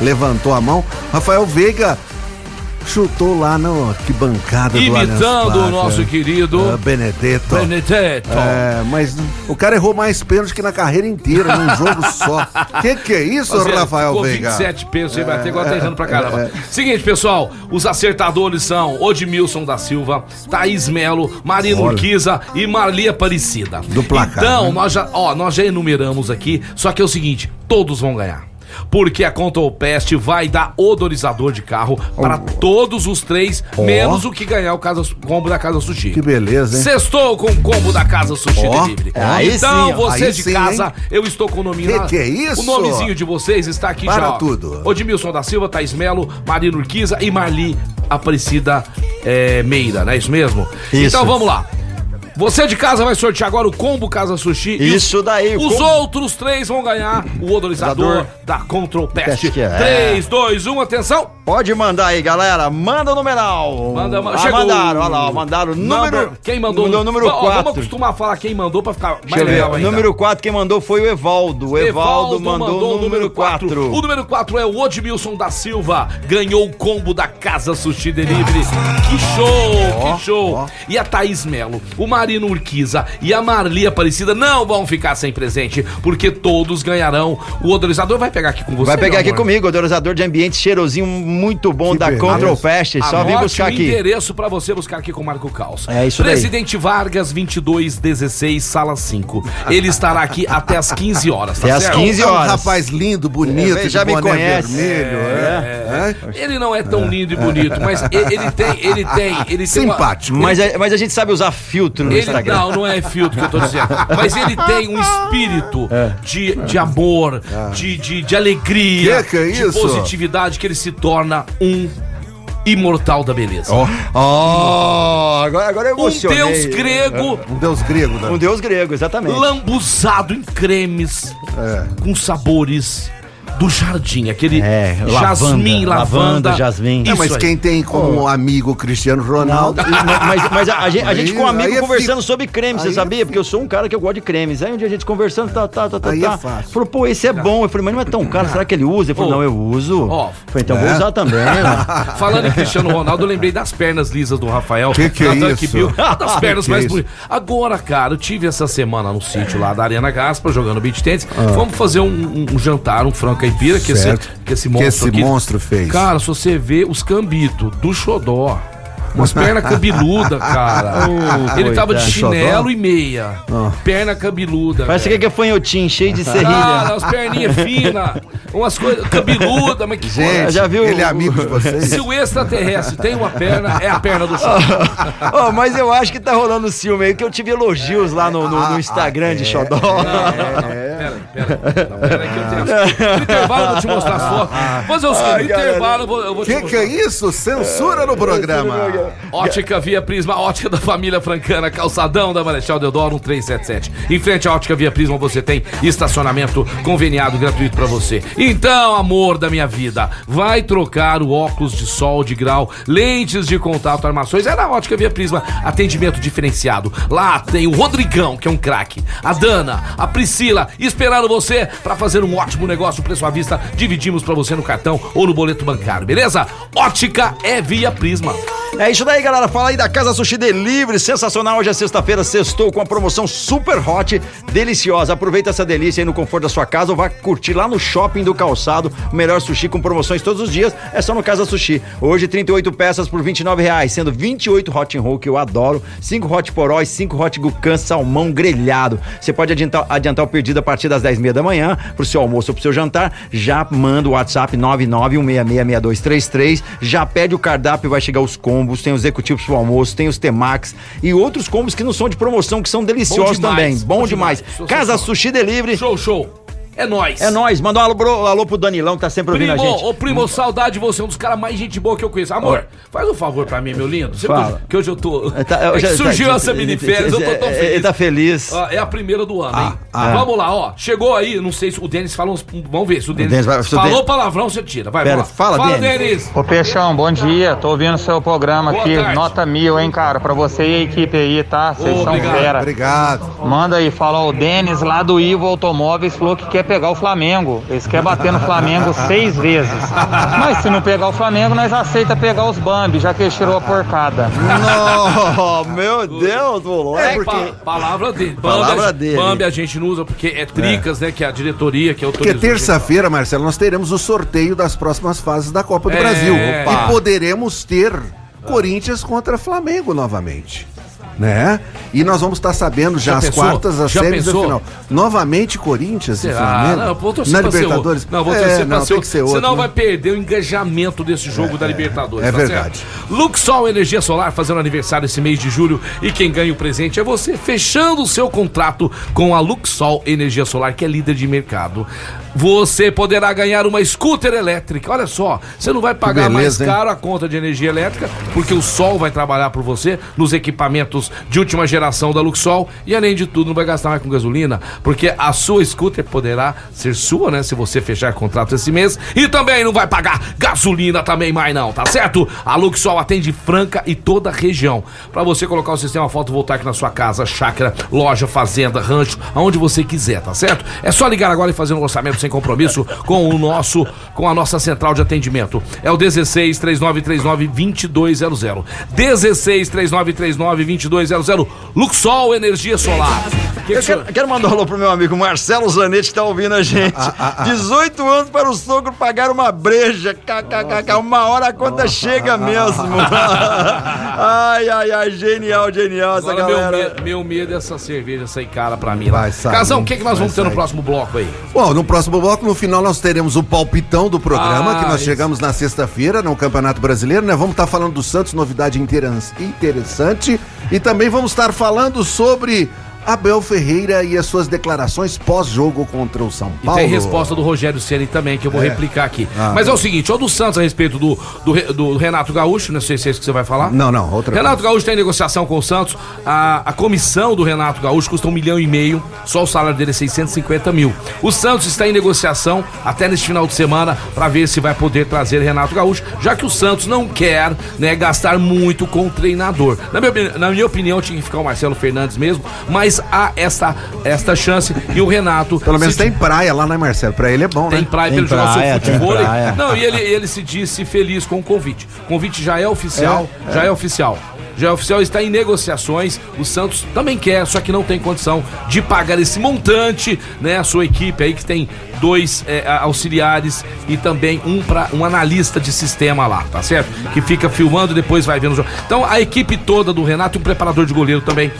Levantou a mão. Rafael Veiga chutou lá na arquibancada do Allianz Imitando o nosso é. querido Ah, Benedetto. Benedetto. É, mas o cara errou mais pênalti que na carreira inteira, num [LAUGHS] jogo só. Que que é isso, Fazer- Rafael Veiga? 27 pesos, você vai ter igual tá é, errando pra caramba. é. Seguinte, pessoal, os acertadores são Odmilson da Silva, Thaís Melo, Marina Olha. Urquiza e Marli Aparecida. Do placar, Então, né? nós, já, ó, nós já enumeramos aqui, só que é o seguinte, todos vão ganhar. Porque a Control Pest vai dar odorizador de carro para todos os três, Ó. menos o que ganhar o casa, combo da Casa Sushi. Que beleza, hein? Sextou com o combo da Casa Sushi Ó. Delivery. Aí então, sim, de sim, casa, hein? eu estou com o nominho Que lá. que é isso? O nomezinho de vocês está aqui Para já. ó. tudo. Odmilson da Silva, Thaís Melo, Marina Urquiza e Marli Aparecida é, Meira, não é isso mesmo? Isso. Então vamos lá. Você de casa vai sortear agora o combo Casa Sushi. Isso daí, Os combo- outros três vão ganhar o odorizador da Control Pest. Pest, é. 3, 2, 1, atenção. Pode mandar aí, galera. Manda o numeral. Manda, ah, chegou. mandaram, olha lá, mandaram o número. Number- Quem mandou? Mandou o número Ó, Vamos 4. acostumar a falar quem mandou pra ficar mais legal ainda. Número 4, quem mandou foi o Evaldo. O Evaldo, mandou, o número 4. O número 4 é o Odmilson da Silva. Ganhou o combo da Casa Sushi Delivery. Que show, Ó, que show. ó. E a Thaís Melo, o Marino Urquiza e a Marli Aparecida não vão ficar sem presente, porque todos ganharão. O odorizador vai pegar aqui com você. Vai pegar aqui amor? comigo, odorizador de ambiente cheirosinho muito bom Que da beleza. Control Pest. Só Anote buscar aqui. endereço pra você buscar aqui com o Marco Caos. É isso daí. Presidente Vargas, 2216, sala 5. Ele estará aqui até as 15 horas, tá Até às certo? 15 É um horas. rapaz lindo, bonito, É, já de me boné conhece. vermelho. É. É. Ele não é tão lindo e bonito, mas ele tem, ele tem, ele tem uma- Simpático. Mas, a- mas a gente sabe usar filtro no Ele, Instagram. não, não é filtro que eu tô dizendo. Mas ele tem um espírito É. de, de amor, de, de, de alegria, Que que é de isso? positividade, que ele se torna um imortal da beleza. Oh, agora, agora eu um emocionei. deus grego Um deus grego, né? Um deus grego, exatamente. lambuzado em cremes, É. com sabores do jardim, aquele É, jasmim, lavanda, lavanda, lavanda, jasmim. É, mas aí. quem tem como amigo Cristiano Ronaldo. mas, mas a, a gente, a gente com um amigo é conversando sobre creme, você aí é sabia? Porque eu sou um cara que eu gosto de cremes. Aí um dia a gente conversando, tá, tá, tá, tá, Aí tá. é fácil. Falou, pô, esse é bom. Eu falei, mas não é tão caro, será que ele usa? Ele falou, Ô. não, eu uso. Ó. Falei, então vou É? usar também. né? [LAUGHS] Falando em Cristiano Ronaldo, eu lembrei das pernas lisas do Rafael. Que que é isso? Bill. [LAUGHS] Das pernas Que que é mais isso? bonitas. Agora, cara, eu tive essa semana no sítio lá da Arena Gaspa, jogando beach tennis. Vamos fazer um, um- um jantar, um frango caipira, que esse, Ah. Que esse Que monstro esse aqui- monstro fez. Cara, se você vê os cambitos do Xodó, umas [LAUGHS] pernas cabeludas, cara. Oh, Ele tava de chinelo e meia. Ah. Perna cabeluda. Parece que é fanhotinho, cheio de serrilha. Cara, as perninhas finas, umas coisas cabeludas, mas que Gente, Já viu ele é amigo de vocês? Se o extraterrestre tem uma perna, é a perna do Xodó. [LAUGHS] Ó, mas eu acho que tá rolando ciúme aí, que eu tive elogios lá no, no- no Instagram de Xodó. Pera aí, pera aí. Não, pera aí que eu tenho as... No intervalo eu vou te mostrar as fotos. Fazer o seguinte, no galera. intervalo eu vou, eu vou te Que que mostrar. é isso? Censura no programa. Ótica Via Prisma, ótica da família francana, calçadão da Marechal Deodoro 1377. Em frente à ótica Via Prisma você tem estacionamento conveniado gratuito pra você. Então, amor da minha vida, vai trocar o óculos de sol de grau, lentes de contato, armações. É na ótica Via Prisma, atendimento diferenciado. Lá tem o Rodrigão, que é um craque. A Dana, a Priscila, esperando você pra fazer um ótimo negócio, preço à vista. Dividimos pra você no cartão ou no boleto bancário, beleza? Ótica é Via Prisma. É isso daí, galera. Fala aí da Casa Sushi Delivery. Sensacional. Hoje é sexta-feira, sextou com a promoção super hot, deliciosa. Aproveita essa delícia aí no conforto da sua casa ou vá curtir lá no shopping do calçado. O melhor sushi com promoções todos os dias. É só no Casa Sushi. Hoje, 38 peças por 29 reais, sendo 28 hot roll, que eu adoro, 5 hot poróis, 5 hot gucan, salmão grelhado. Você pode adiantar, adiantar o pedido a partir das 10 h da manhã, pro seu almoço ou pro seu jantar. Já manda o WhatsApp 991666233. Já pede o cardápio, vai chegar os combos. Tem os executivos pro almoço, tem os Temax e outros combos que não são de promoção, que são deliciosos demais, também. Bom, bom demais. demais. Casa Sushi Delivery. Show, show. É nóis. É nóis. Manda um alô, pro- alô pro Danilão, que tá sempre ouvindo Primo, a gente. ô primo, saudade de você, um dos caras mais gente boa que eu conheço. Amor, faz um favor pra mim, meu lindo. Você Fala. Que hoje eu tô. Tá, [LAUGHS] é que já- surgiu tá- essa mini férias, eu tô tão é, feliz. Ele tá feliz. Ó, é a primeira do ano, hein? ah. Vamos lá, ó. Chegou aí, não sei se o Denis falou. uns- Vamos ver se o Denis. Denis vai- se o falou Denis- palavrão, você tira. Vai, Pera, vamos lá. fala, fala Denis. Denis. Ô Peixão, bom dia. Tô ouvindo seu programa Boa aqui. tarde. Nota mil, hein, cara? Pra você e a equipe aí, tá? Vocês Ô, são obrigado. fera. Obrigado. Manda aí, fala o Denis lá do Ivo Automóveis falou que quer pegar o Flamengo. Eles querem bater no Flamengo [LAUGHS] seis vezes. Mas se não pegar o Flamengo, nós aceita pegar os Bambi, já que ele tirou a porcada. Não, meu Deus, moleque. É, pa- palavra dele. Palavra Bambi, a- dele. Bambi a gente não usa porque é tricas, né? Que é a diretoria que Porque autorizou. terça-feira, Marcelo, nós teremos o sorteio das próximas fases da Copa do É. Brasil. Opa. E poderemos ter Corinthians contra Flamengo novamente. Né? E nós vamos estar sabendo já, Já as pensou? quartas, as Já séries da pensou? final. Novamente Corinthians e? Flamengo. Não, vou torcer na Libertadores. Não, vou É, torcer não, pra tem ser que outro. ser outro, Senão né? vai perder o engajamento desse jogo da Libertadores. é tá verdade. certo? Luxol Energia Solar fazendo aniversário esse mês de julho e quem ganha o presente é você, fechando o seu contrato com a Luxol Energia Solar, que é líder de mercado. Você poderá ganhar uma scooter elétrica. Olha só, você não vai pagar mais beleza, hein? caro a conta de energia elétrica, porque o sol vai trabalhar por você nos equipamentos de última geração da Luxol e além de tudo não vai gastar mais com gasolina, porque a sua scooter poderá ser sua, né, se você fechar contrato esse mês e também não vai pagar gasolina também mais não, tá certo? A Luxol atende Franca e toda a região. Para você colocar o sistema fotovoltaico na sua casa, chácara, loja, fazenda, rancho, aonde você quiser, tá certo? É só ligar agora e fazer um orçamento sem compromisso com o nosso, com a nossa central de atendimento. É o 16 3939 2200. 16 3939 2200. Luxol Energia Solar. Que que Eu senhor- quero, quero mandar um alô pro meu amigo Marcelo Zanetti, que tá ouvindo a gente. Ah, 18 anos para o sogro pagar uma breja. KKKK, uma hora a conta chega mesmo. [LAUGHS] ai, ai, ai, genial, genial essa Agora, meu, galera. me- meu medo é essa cerveja sair cara pra mim. Vai lá. Casão, o que, que nós vamos ter no próximo bloco aí? Bom, no próximo bloco, no final, nós teremos o palpitão do programa, Ah, que nós isso. chegamos na sexta-feira no Campeonato Brasileiro, né? Vamos estar falando do Santos, novidade interessante. E também vamos estar falando sobre Abel Ferreira e as suas declarações pós-jogo contra o São E Paulo. tem resposta do Rogério Ceni também, que eu vou É. replicar aqui. Ah, Mas é o seguinte, ó do Santos a respeito do, do, do Renato Gaúcho, não sei se é isso que você vai falar. Não, não, outra Renato Gaúcho tem negociação com o Santos. A, a comissão do Renato Gaúcho custa um milhão e meio, só o salário dele é 650 mil. O Santos está em negociação até neste final de semana para ver se vai poder trazer Renato Gaúcho, já que o Santos não quer né, gastar muito com o treinador. Na minha, na minha opinião, tinha que ficar o Marcelo Fernandes mesmo, mas há esta, esta chance e o Renato. Pelo menos tem praia lá, né, Marcelo? Pra ele é bom, tem né? praia pra Tem ele jogar o praia, seu tem futebol. praia. Não, e ele, ele se disse feliz com o convite. O convite já é oficial, já é oficial. Já é oficial, está em negociações. O Santos também quer, só que não tem condição de pagar esse montante, né? A sua equipe aí que tem dois é, auxiliares e também um para um analista de sistema lá, tá certo? Que fica filmando e depois vai vendo o jogo. Então a equipe toda do Renato e um preparador de goleiro também.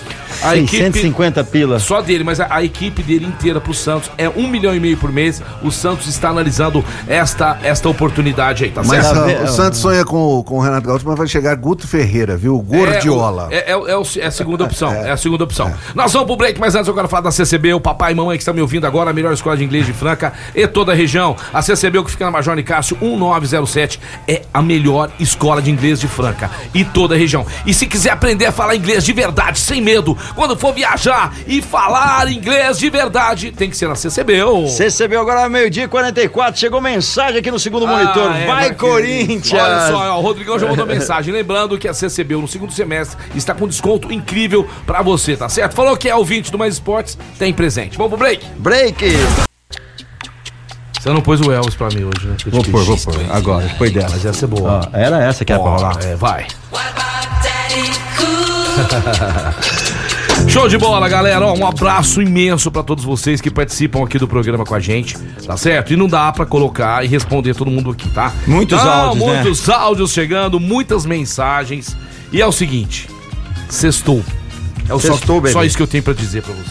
A equipe 650 pila. só dele, mas a, a equipe dele inteira pro Santos é um milhão e meio por mês. O Santos está analisando esta, esta oportunidade aí, tá Mas certo? Vendo? o Santos sonha com, o- com o Renato Gaúcho, mas vai chegar Guto Ferreira, viu? Gordiola. É, o- é, é o- é o- é a segunda opção. É, a segunda opção. Nós vamos pro break, mas antes eu quero falar da CCB, o papai e mamãe que está me ouvindo agora, a melhor escola de inglês de Franca e toda a região. A CCB, o que fica na Major Nicásio 1907, é a melhor escola de inglês de Franca e toda a região. E se quiser aprender a falar inglês de verdade, sem medo, quando for viajar e falar inglês de verdade, tem que ser na CCB. ô. CCB agora meio-dia e 44. Chegou mensagem aqui no segundo monitor. Ah, é, Vai, Marquinhos. Corinthians! Olha só, ó, o Rodrigão já mandou mensagem. Lembrando que a CCB no segundo semestre está com desconto incrível pra você, tá certo? Falou que é ouvinte do Mais Esportes, tem presente. Vamos pro break? Break! Você não pôs o Elvis pra mim hoje, né? Vou pôr, vou pôr. Agora, depois dela. Mas essa é boa. Ó, era essa que era pra Ó, rolar. É, vai. [LAUGHS] Show de bola, galera. Ó, um abraço imenso pra todos vocês que participam aqui do programa com a gente, tá certo? E não dá pra colocar e responder todo mundo aqui, tá? Muitos Não, áudios, né? muitos áudios chegando, muitas mensagens. E é o seguinte, sextou. É o só, Sextou, bebê. só isso que eu tenho pra dizer pra você.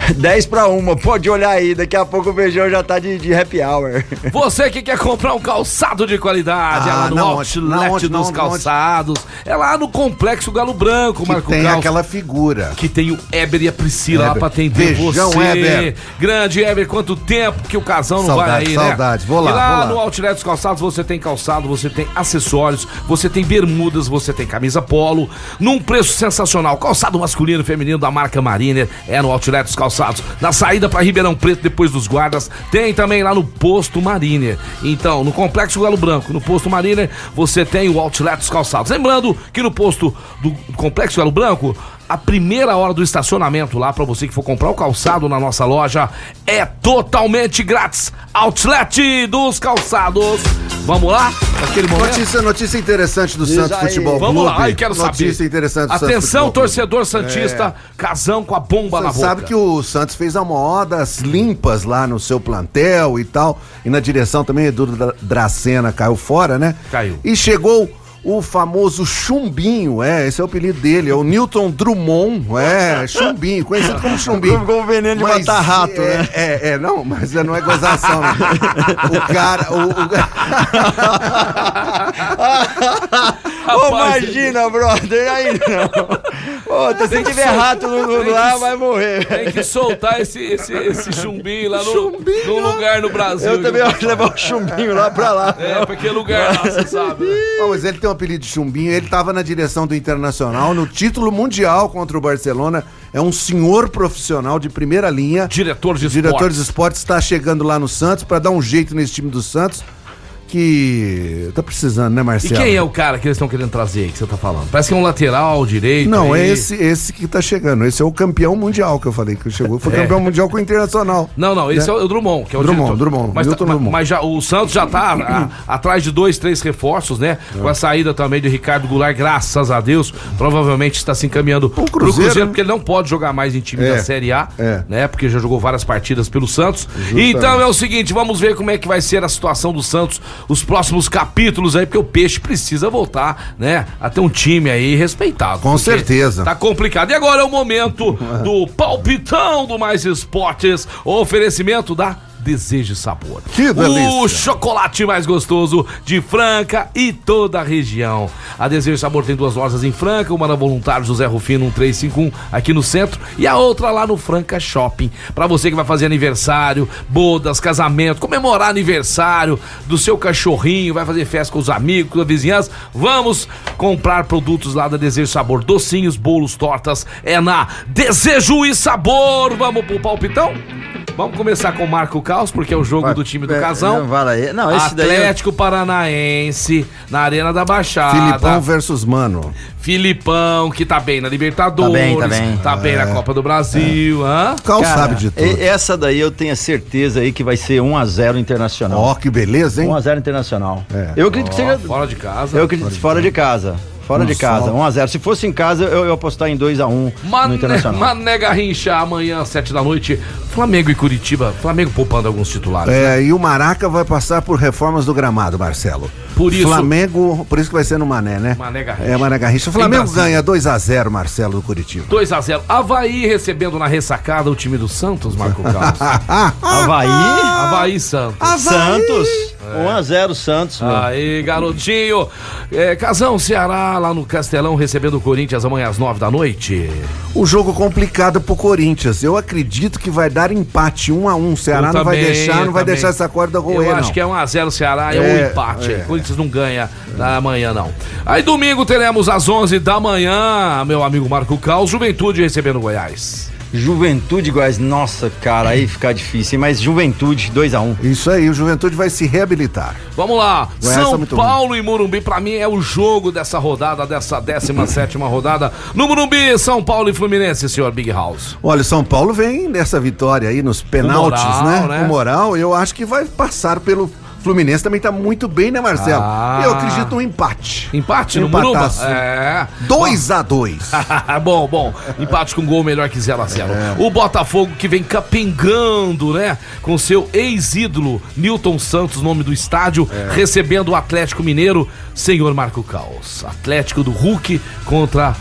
[LAUGHS] [LAUGHS] 10 pra uma, pode olhar aí, daqui a pouco o beijão já tá de, de happy hour. [LAUGHS] Você que quer comprar um calçado de qualidade, é lá Ah, no onde? Outlet Na onde? Dos onde? calçados, é lá no Complexo Galo Branco, Que Marco tem Caos. aquela figura. Que tem o Éber e a Priscila lá Éber. pra atender Beijão, você. Éber. Grande Éber, quanto tempo que o casal não Saudade, vai aí, né? saudade. Vou lá, E lá vou lá. no Outlet dos Calçados você tem calçado, você tem acessórios, você tem bermudas, você tem camisa polo, num preço sensacional. Calçado masculino e feminino da marca Mariner é no Outlet dos Calçados. Na saída pra Ribeirão Preto, depois dos guardas, tem também lá no Posto Mariner. Então, no Complexo Galo Branco, no Posto Mariner, você tem o Outlet dos Calçados. Lembrando que no posto do Complexo Galo Branco, a primeira hora do estacionamento lá para você que for comprar o calçado na nossa loja é totalmente grátis. Outlet dos calçados. Vamos lá? Naquele momento. Notícia, notícia interessante do Diz Santos aí. Futebol Clube. Vamos lá, ai, quero notícia saber. interessante do Santos Atenção, Clube. torcedor santista, casão com a bomba na Você boca. sabe que o Santos fez a maior das limpas lá no seu plantel e tal. E na direção também, Edu Dra- Dracena caiu fora, né? Caiu. E chegou o famoso Chumbinho, é, esse é o apelido dele, é o Newton Drummond, é, Chumbinho, conhecido como Chumbinho. Como- como veneno de matar rato, é, né? É, é, não, mas não é gozação, né? O cara, o, o- [LAUGHS] Rapaz, imagina, brother, aí não. Ô, se Tem que tiver sol- rato no, no que- vai morrer. Tem que soltar esse, esse, esse chumbinho lá no, num lugar no Brasil. Eu também acho que levar o chumbinho lá pra lá. É, pra que lugar lá, você sabe. né? Não, mas ele tem um apelido de chumbinho, ele tava na direção do Internacional, no título mundial contra o Barcelona. É um senhor profissional de primeira linha. Diretor de Diretor esportes. de esportes está chegando lá no Santos para dar um jeito nesse time do Santos. Que tá precisando, né, E Marcelo? quem é o cara que eles estão querendo trazer aí que você tá falando? Parece que é um lateral direito. Não, aí. é esse, esse que tá chegando. Esse é o campeão mundial que eu falei que chegou. Foi É. campeão mundial com o Internacional. Não, não, esse Né? é o Drummond, que é o Drummond, diretor. Drummond, mas, Milton tá- Drummond. mas já, o Santos já tá a- atrás de dois, três reforços, né? Com a saída também de Ricardo Goulart, graças a Deus. Provavelmente está se encaminhando pro Cruzeiro, Cruzeiro, né? porque ele não pode jogar mais em time É, da Série A, é. né? Porque já jogou várias partidas pelo Santos. Justamente. Então é o seguinte, vamos ver como é que vai ser a situação do Santos, os próximos capítulos aí, porque o Peixe precisa voltar, né? A ter um time aí respeitado. Com certeza. Tá complicado. E agora é o momento [LAUGHS] do palpitão do Mais Esportes. Oferecimento da Desejo Sabor. Que delícia. O chocolate mais gostoso de Franca e toda a região. A Desejo Sabor tem duas lojas em Franca, uma na Voluntário José Rufino 1351 aqui no centro e a outra lá no Franca Shopping. Pra você que vai fazer aniversário, bodas, casamento, comemorar aniversário do seu cachorrinho, vai fazer festa com os amigos, com a vizinhança, vamos comprar produtos lá da Desejo Sabor. Docinhos, bolos, tortas, é na Desejo e Sabor. Vamos pro palpitão? Vamos começar com o Marco Caos, porque é o jogo Vai, do time do é, Casão. não. Não, esse daí é- Atlético Paranaense, na Arena da Baixada. Filipão versus Mano. Filipão, que tá bem na Libertadores. Tá bem, tá bem. Tá bem na Copa do Brasil. hã? Cal sabe de tudo. Essa daí eu tenho a certeza aí que vai ser 1x0 Internacional. Ó, que beleza, hein? 1x0 Internacional. É. Eu acredito que seja. Fora de casa. Eu acredito fora de casa. Fora de casa, sol. 1x0. Se fosse em casa, eu ia apostar em 2x1 no Internacional. Mané Garrincha, amanhã, às 7 da noite. Flamengo e Curitiba. Flamengo poupando alguns titulares. né? É, e o Maraca vai passar por reformas do gramado, Marcelo. Por isso- Flamengo, por isso que vai ser no Mané, né? Mané Garrincha. É, Mané Garrincha. O Flamengo ganha 2x0, Marcelo, do Curitiba. 2x0. Havaí recebendo na ressacada o time do Santos, Marco [LAUGHS] Carlos. Havaí? Havaí Santos. Santos? 1x0 Santos, meu. Aí, garotinho. É, Casão, Ceará, lá no Castelão, recebendo o Corinthians amanhã às 9 da noite. O jogo complicado pro Corinthians. Eu acredito que vai dar empate 1 a 1 O Ceará Eu não vai também, deixar, eu não vai também. deixar essa corda roer, Eu não. acho que é 1x0 Ceará, é, um É, empate. é. Corinthians não ganha na manhã, não. Aí domingo teremos às 11 da manhã, meu amigo Marco Cal, Juventude recebendo o Goiás. Juventude Goiás, nossa, cara, aí fica difícil, hein? mas Juventude 2x1. Isso aí, o Juventude vai se reabilitar. Vamos lá, Goiás tá São muito Paulo e Morumbi, pra mim é o jogo dessa rodada, dessa 17 rodada. No Morumbi, São Paulo e Fluminense, senhor Big House. Olha, o São Paulo vem nessa vitória aí nos penaltis, moral, né? né? Com moral, eu acho que vai passar pelo Fluminense também tá muito bem, né, Marcelo? Ah. Eu acredito no empate. Empate no? Empataço. É. 2 a 2 [LAUGHS] bom, bom. Empate com gol melhor que 0 a 0 É. O Botafogo que vem capengando, né? Com seu ex-ídolo, Newton Santos, nome do estádio, É. recebendo o Atlético Mineiro, senhor Marco Caos. Atlético do Hulk contra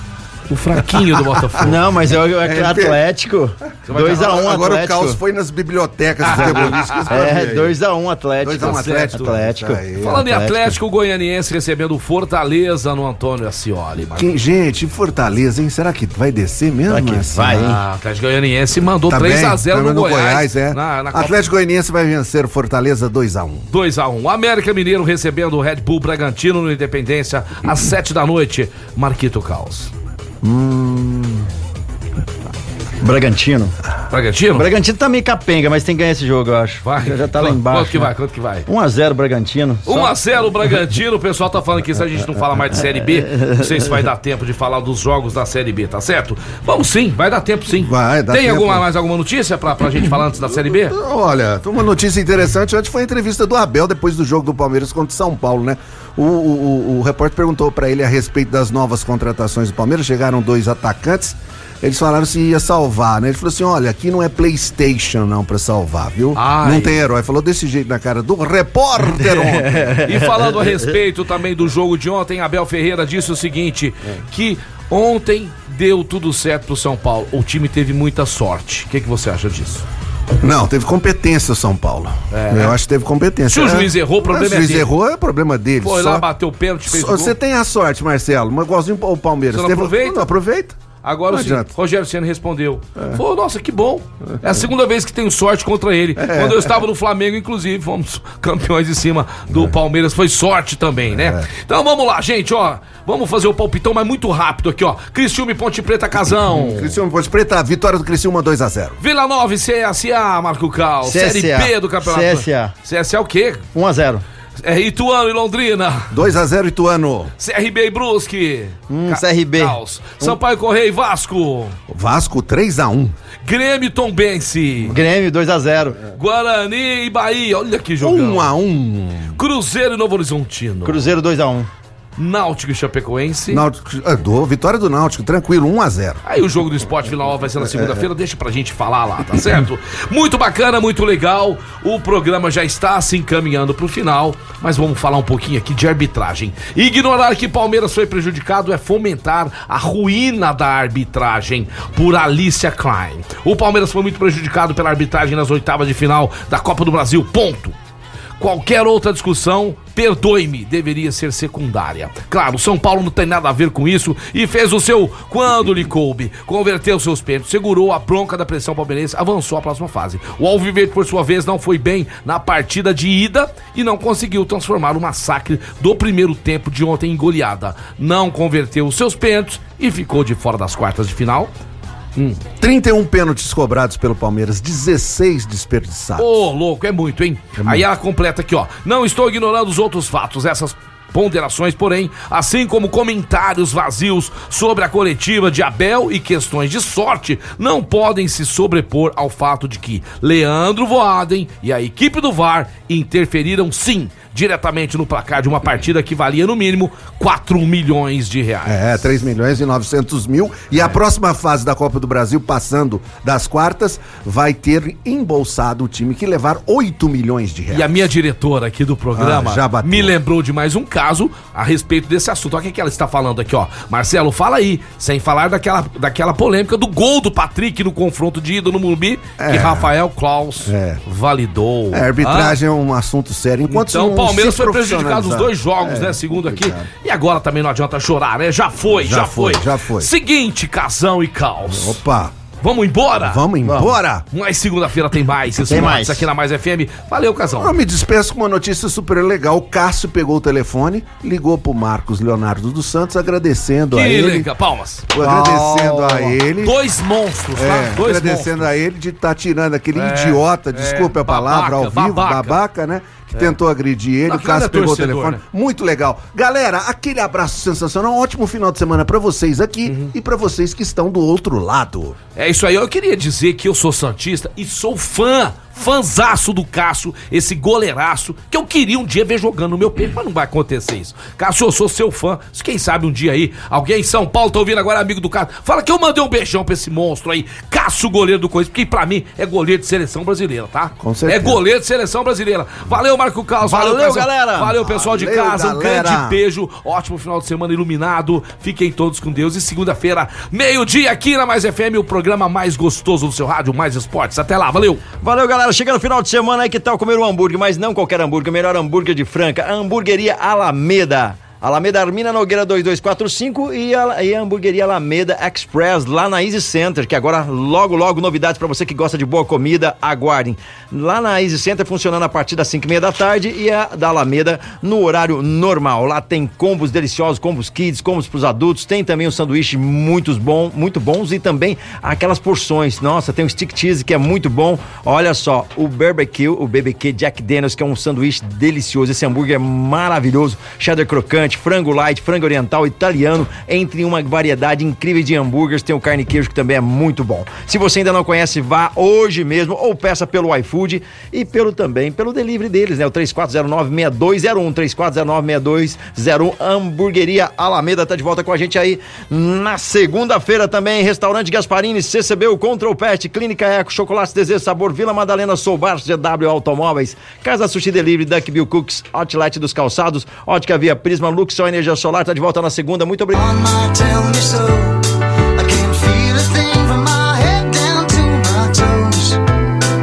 O fraquinho do Botafogo. Não, mas é o é É, Atlético. vai 2x1 Agora o Atlético. caos foi nas bibliotecas ver É, aí. 2x1 Atlético. 2 a 1 Atlético. Atlético. Aí. Falando em Atlético, o Goianiense recebendo o Fortaleza no Antônio Ascioli. Quem- gente, Fortaleza, hein? Será que vai descer mesmo? Será que Marcelo? vai, hein? Ah, o Atlético Goianiense mandou Tá 3x0 bem, no, no Goiás. é. Na, na Copa Atlético Goianiense vai vencer o Fortaleza 2x1. 2x1. América Mineiro recebendo o Red Bull Bragantino no Independência às 7 da noite. Marquito Caos. Mm. Bragantino. Bragantino? Bragantino tá meio capenga, mas tem que ganhar esse jogo, eu acho. Vai. Já, já tá lá Quanto- embaixo. Quanto que né? vai? Quanto que vai? 1x0 Bragantino. Só- 1x0 o Bragantino, o pessoal tá falando que se a gente não fala mais de Série B, não sei se vai dar tempo de falar dos jogos da Série B, tá certo? Vamos sim, vai dar tempo sim. Vai, dá Tem tempo. alguma, mais alguma notícia pra, pra gente falar antes da Série B? Olha, uma notícia interessante. Antes foi a entrevista do Abel depois do jogo do Palmeiras contra o São Paulo, né? O, o, o- o repórter perguntou pra ele a respeito das novas contratações do Palmeiras. Chegaram dois atacantes. Eles falaram se ia salvar, né? Ele falou assim: olha, aqui não é PlayStation não pra salvar, viu? Ai. Não tem herói. Falou desse jeito na cara do repórter [LAUGHS] ontem. E falando a respeito também do jogo de ontem, Abel Ferreira disse o seguinte: que ontem deu tudo certo pro São Paulo. O time teve muita sorte. O que, que você acha disso? Não, teve competência o São Paulo. Eu acho que teve competência. Se o É. juiz errou, o problema Se o é juiz dele. errou, é problema dele. Foi Só- lá, bateu o pênalti, fez o só- gol. Você tem a sorte, Marcelo, mas igualzinho o Palmeiras. Você não Teve- aproveita? Não aproveita. Agora Não adianta. Rogério Senna respondeu. Falou, nossa, que bom. É a segunda vez que tenho sorte contra ele. Quando eu estava no Flamengo, inclusive, fomos campeões em cima do Palmeiras. Foi sorte também, né? Então vamos lá, gente, ó. Vamos fazer o palpitão, mas muito rápido aqui, ó. Criciúma e Ponte Preta Casão. Criciúma Ponte Preta, vitória do Criciúma 2x0. Vila Nova e CSA, Marco Cal. CSA. Série B do campeonato. CSA. CSA o quê? 1x0. É Ituano e Londrina. 2x0 Ituano. CRB e Brusque. Hum, Ca- CRB. Caos. Sampaio Correia e Vasco. Vasco 3x1. Grêmio e Tombense. Grêmio 2x0. Guarani e Bahia. Olha que jogão. 1x1. Cruzeiro e Novo Horizontino. Cruzeiro 2x1. Náutico e Chapecoense. Náutico, ah, do, vitória do Náutico, tranquilo, 1x0. Aí o jogo do esporte Vila Nova vai ser na segunda-feira, deixa pra gente falar lá, tá certo? Muito bacana, muito legal. O programa já está se encaminhando pro final, mas vamos falar um pouquinho aqui de arbitragem. Ignorar que Palmeiras foi prejudicado é fomentar a ruína da arbitragem por Alicia Klein. O Palmeiras foi muito prejudicado pela arbitragem nas oitavas de final da Copa do Brasil. Ponto. Qualquer outra discussão, perdoe-me, deveria ser secundária. Claro, São Paulo não tem nada a ver com isso e fez o seu quando lhe coube. Converteu seus pênaltis, segurou a bronca da pressão palmeirense, avançou à próxima fase. O Alviverde, por sua vez, não foi bem na partida de ida e não conseguiu transformar o massacre do primeiro tempo de ontem em goleada. Não converteu os seus pênaltis e ficou de fora das quartas de final. 31 pênaltis cobrados pelo Palmeiras, 16 desperdiçados. Ô, louco, é muito, hein? Aí ela completa aqui, ó. Não estou ignorando os outros fatos, essas ponderações, porém, assim como comentários vazios sobre a coletiva de Abel e questões de sorte, não podem se sobrepor ao fato de que Leandro Voaden e a equipe do VAR interferiram sim diretamente no placar de uma partida que valia no mínimo 4 milhões de reais. É, 3 milhões e 900 mil. E a próxima fase da Copa do Brasil, passando das quartas, vai ter embolsado o time que levar 8 milhões de reais. E a minha diretora aqui do programa Ah, me lembrou de mais um caso a respeito desse assunto. Olha o que, que ela está falando aqui, ó. Marcelo, fala aí, sem falar daquela, daquela polêmica do gol do Patrick no confronto de ida no Murumbi, que É. Rafael Klaus É. validou. É, a arbitragem é um assunto sério. Ah, Enquanto então não Palmeiras foi prejudicado os dois jogos, É, né? Segundo aqui. E agora também não adianta chorar, né? Já foi, já, Já foi. foi, já foi. Seguinte, Casão e Caos. Opa, Vamos embora? vamos embora? Mas segunda-feira tem mais. Isso Tem mais aqui na Mais FM. Valeu, Casão. Eu me despeço com uma notícia super legal. O Cássio pegou o telefone, ligou pro Marcos Leonardo dos Santos, agradecendo a Que ele. liga, palmas. Agradecendo a ele. Dois monstros, tá? É, Dois agradecendo a ele de estar tirando aquele É, idiota, é, desculpe a palavra, ao babaca, vivo, babaca, babaca. né? Que tentou agredir ele, o não é Cássio pegou o telefone. né? Muito legal. Galera, aquele abraço sensacional, um ótimo final de semana pra vocês aqui Uhum. e pra vocês que estão do outro lado. É isso aí, eu queria dizer que eu sou Santista e sou fã fanzaço do Cássio, esse goleiraço, que eu queria um dia ver jogando no meu peito, mas não vai acontecer isso. Cássio, eu sou seu fã. Quem sabe um dia aí, alguém em São Paulo tá ouvindo agora, amigo do Cássio, fala que eu mandei um beijão pra esse monstro aí, Cássio, goleiro do Corinthians, porque pra mim é goleiro de seleção brasileira, tá? Com certeza. É goleiro de seleção brasileira. Valeu, Marco Carlos. Valeu, Cássio. galera. Valeu, pessoal de Valeu, casa. Um galera. grande beijo. Ótimo final de semana iluminado. Fiquem todos com Deus. E segunda-feira, meio-dia, aqui na Mais FM, o programa mais gostoso do seu rádio, Mais Esportes. Até lá, valeu. Valeu, galera. Chega no final de semana aí, que tal comer um hambúrguer? Mas não qualquer hambúrguer, o melhor hambúrguer de Franca. A hamburgueria Alameda. Alameda Armina Nogueira 2245 e a, e a hamburgueria Alameda Express lá na Easy Center, que agora logo, logo novidades pra você que gosta de boa comida, aguardem. Lá na Easy Center funcionando a partir das 5 e meia da tarde e a da Alameda no horário normal. Lá tem combos deliciosos, combos kids, combos pros adultos, tem também um sanduíche muitos bom, muito bons e também aquelas porções. Nossa, tem um stick cheese que é muito bom. Olha só, o barbecue, o BBQ Jack Daniels, que é um sanduíche delicioso. Esse hambúrguer é maravilhoso, cheddar crocante, frango light, frango oriental, italiano, entre uma variedade incrível de hambúrgueres. Tem o carne e queijo que também é muito bom. Se você ainda não conhece, vá hoje mesmo ou peça pelo iFood e pelo também pelo delivery deles, né? O 3409-6201, 3409-6201, Hamburgueria Alameda tá de volta com a gente aí na segunda-feira também, Restaurante Gasparini, CCB, o Control Pet, Clínica Eco, Chocolate Desejo Sabor, Vila Madalena, Soubar, GW Automóveis, Casa Sushi Delivery, Duck Bill Cooks, Outlet dos Calçados, Ótica Via Prisma, Luxor Energia Solar, tá de volta na segunda, muito obrigado.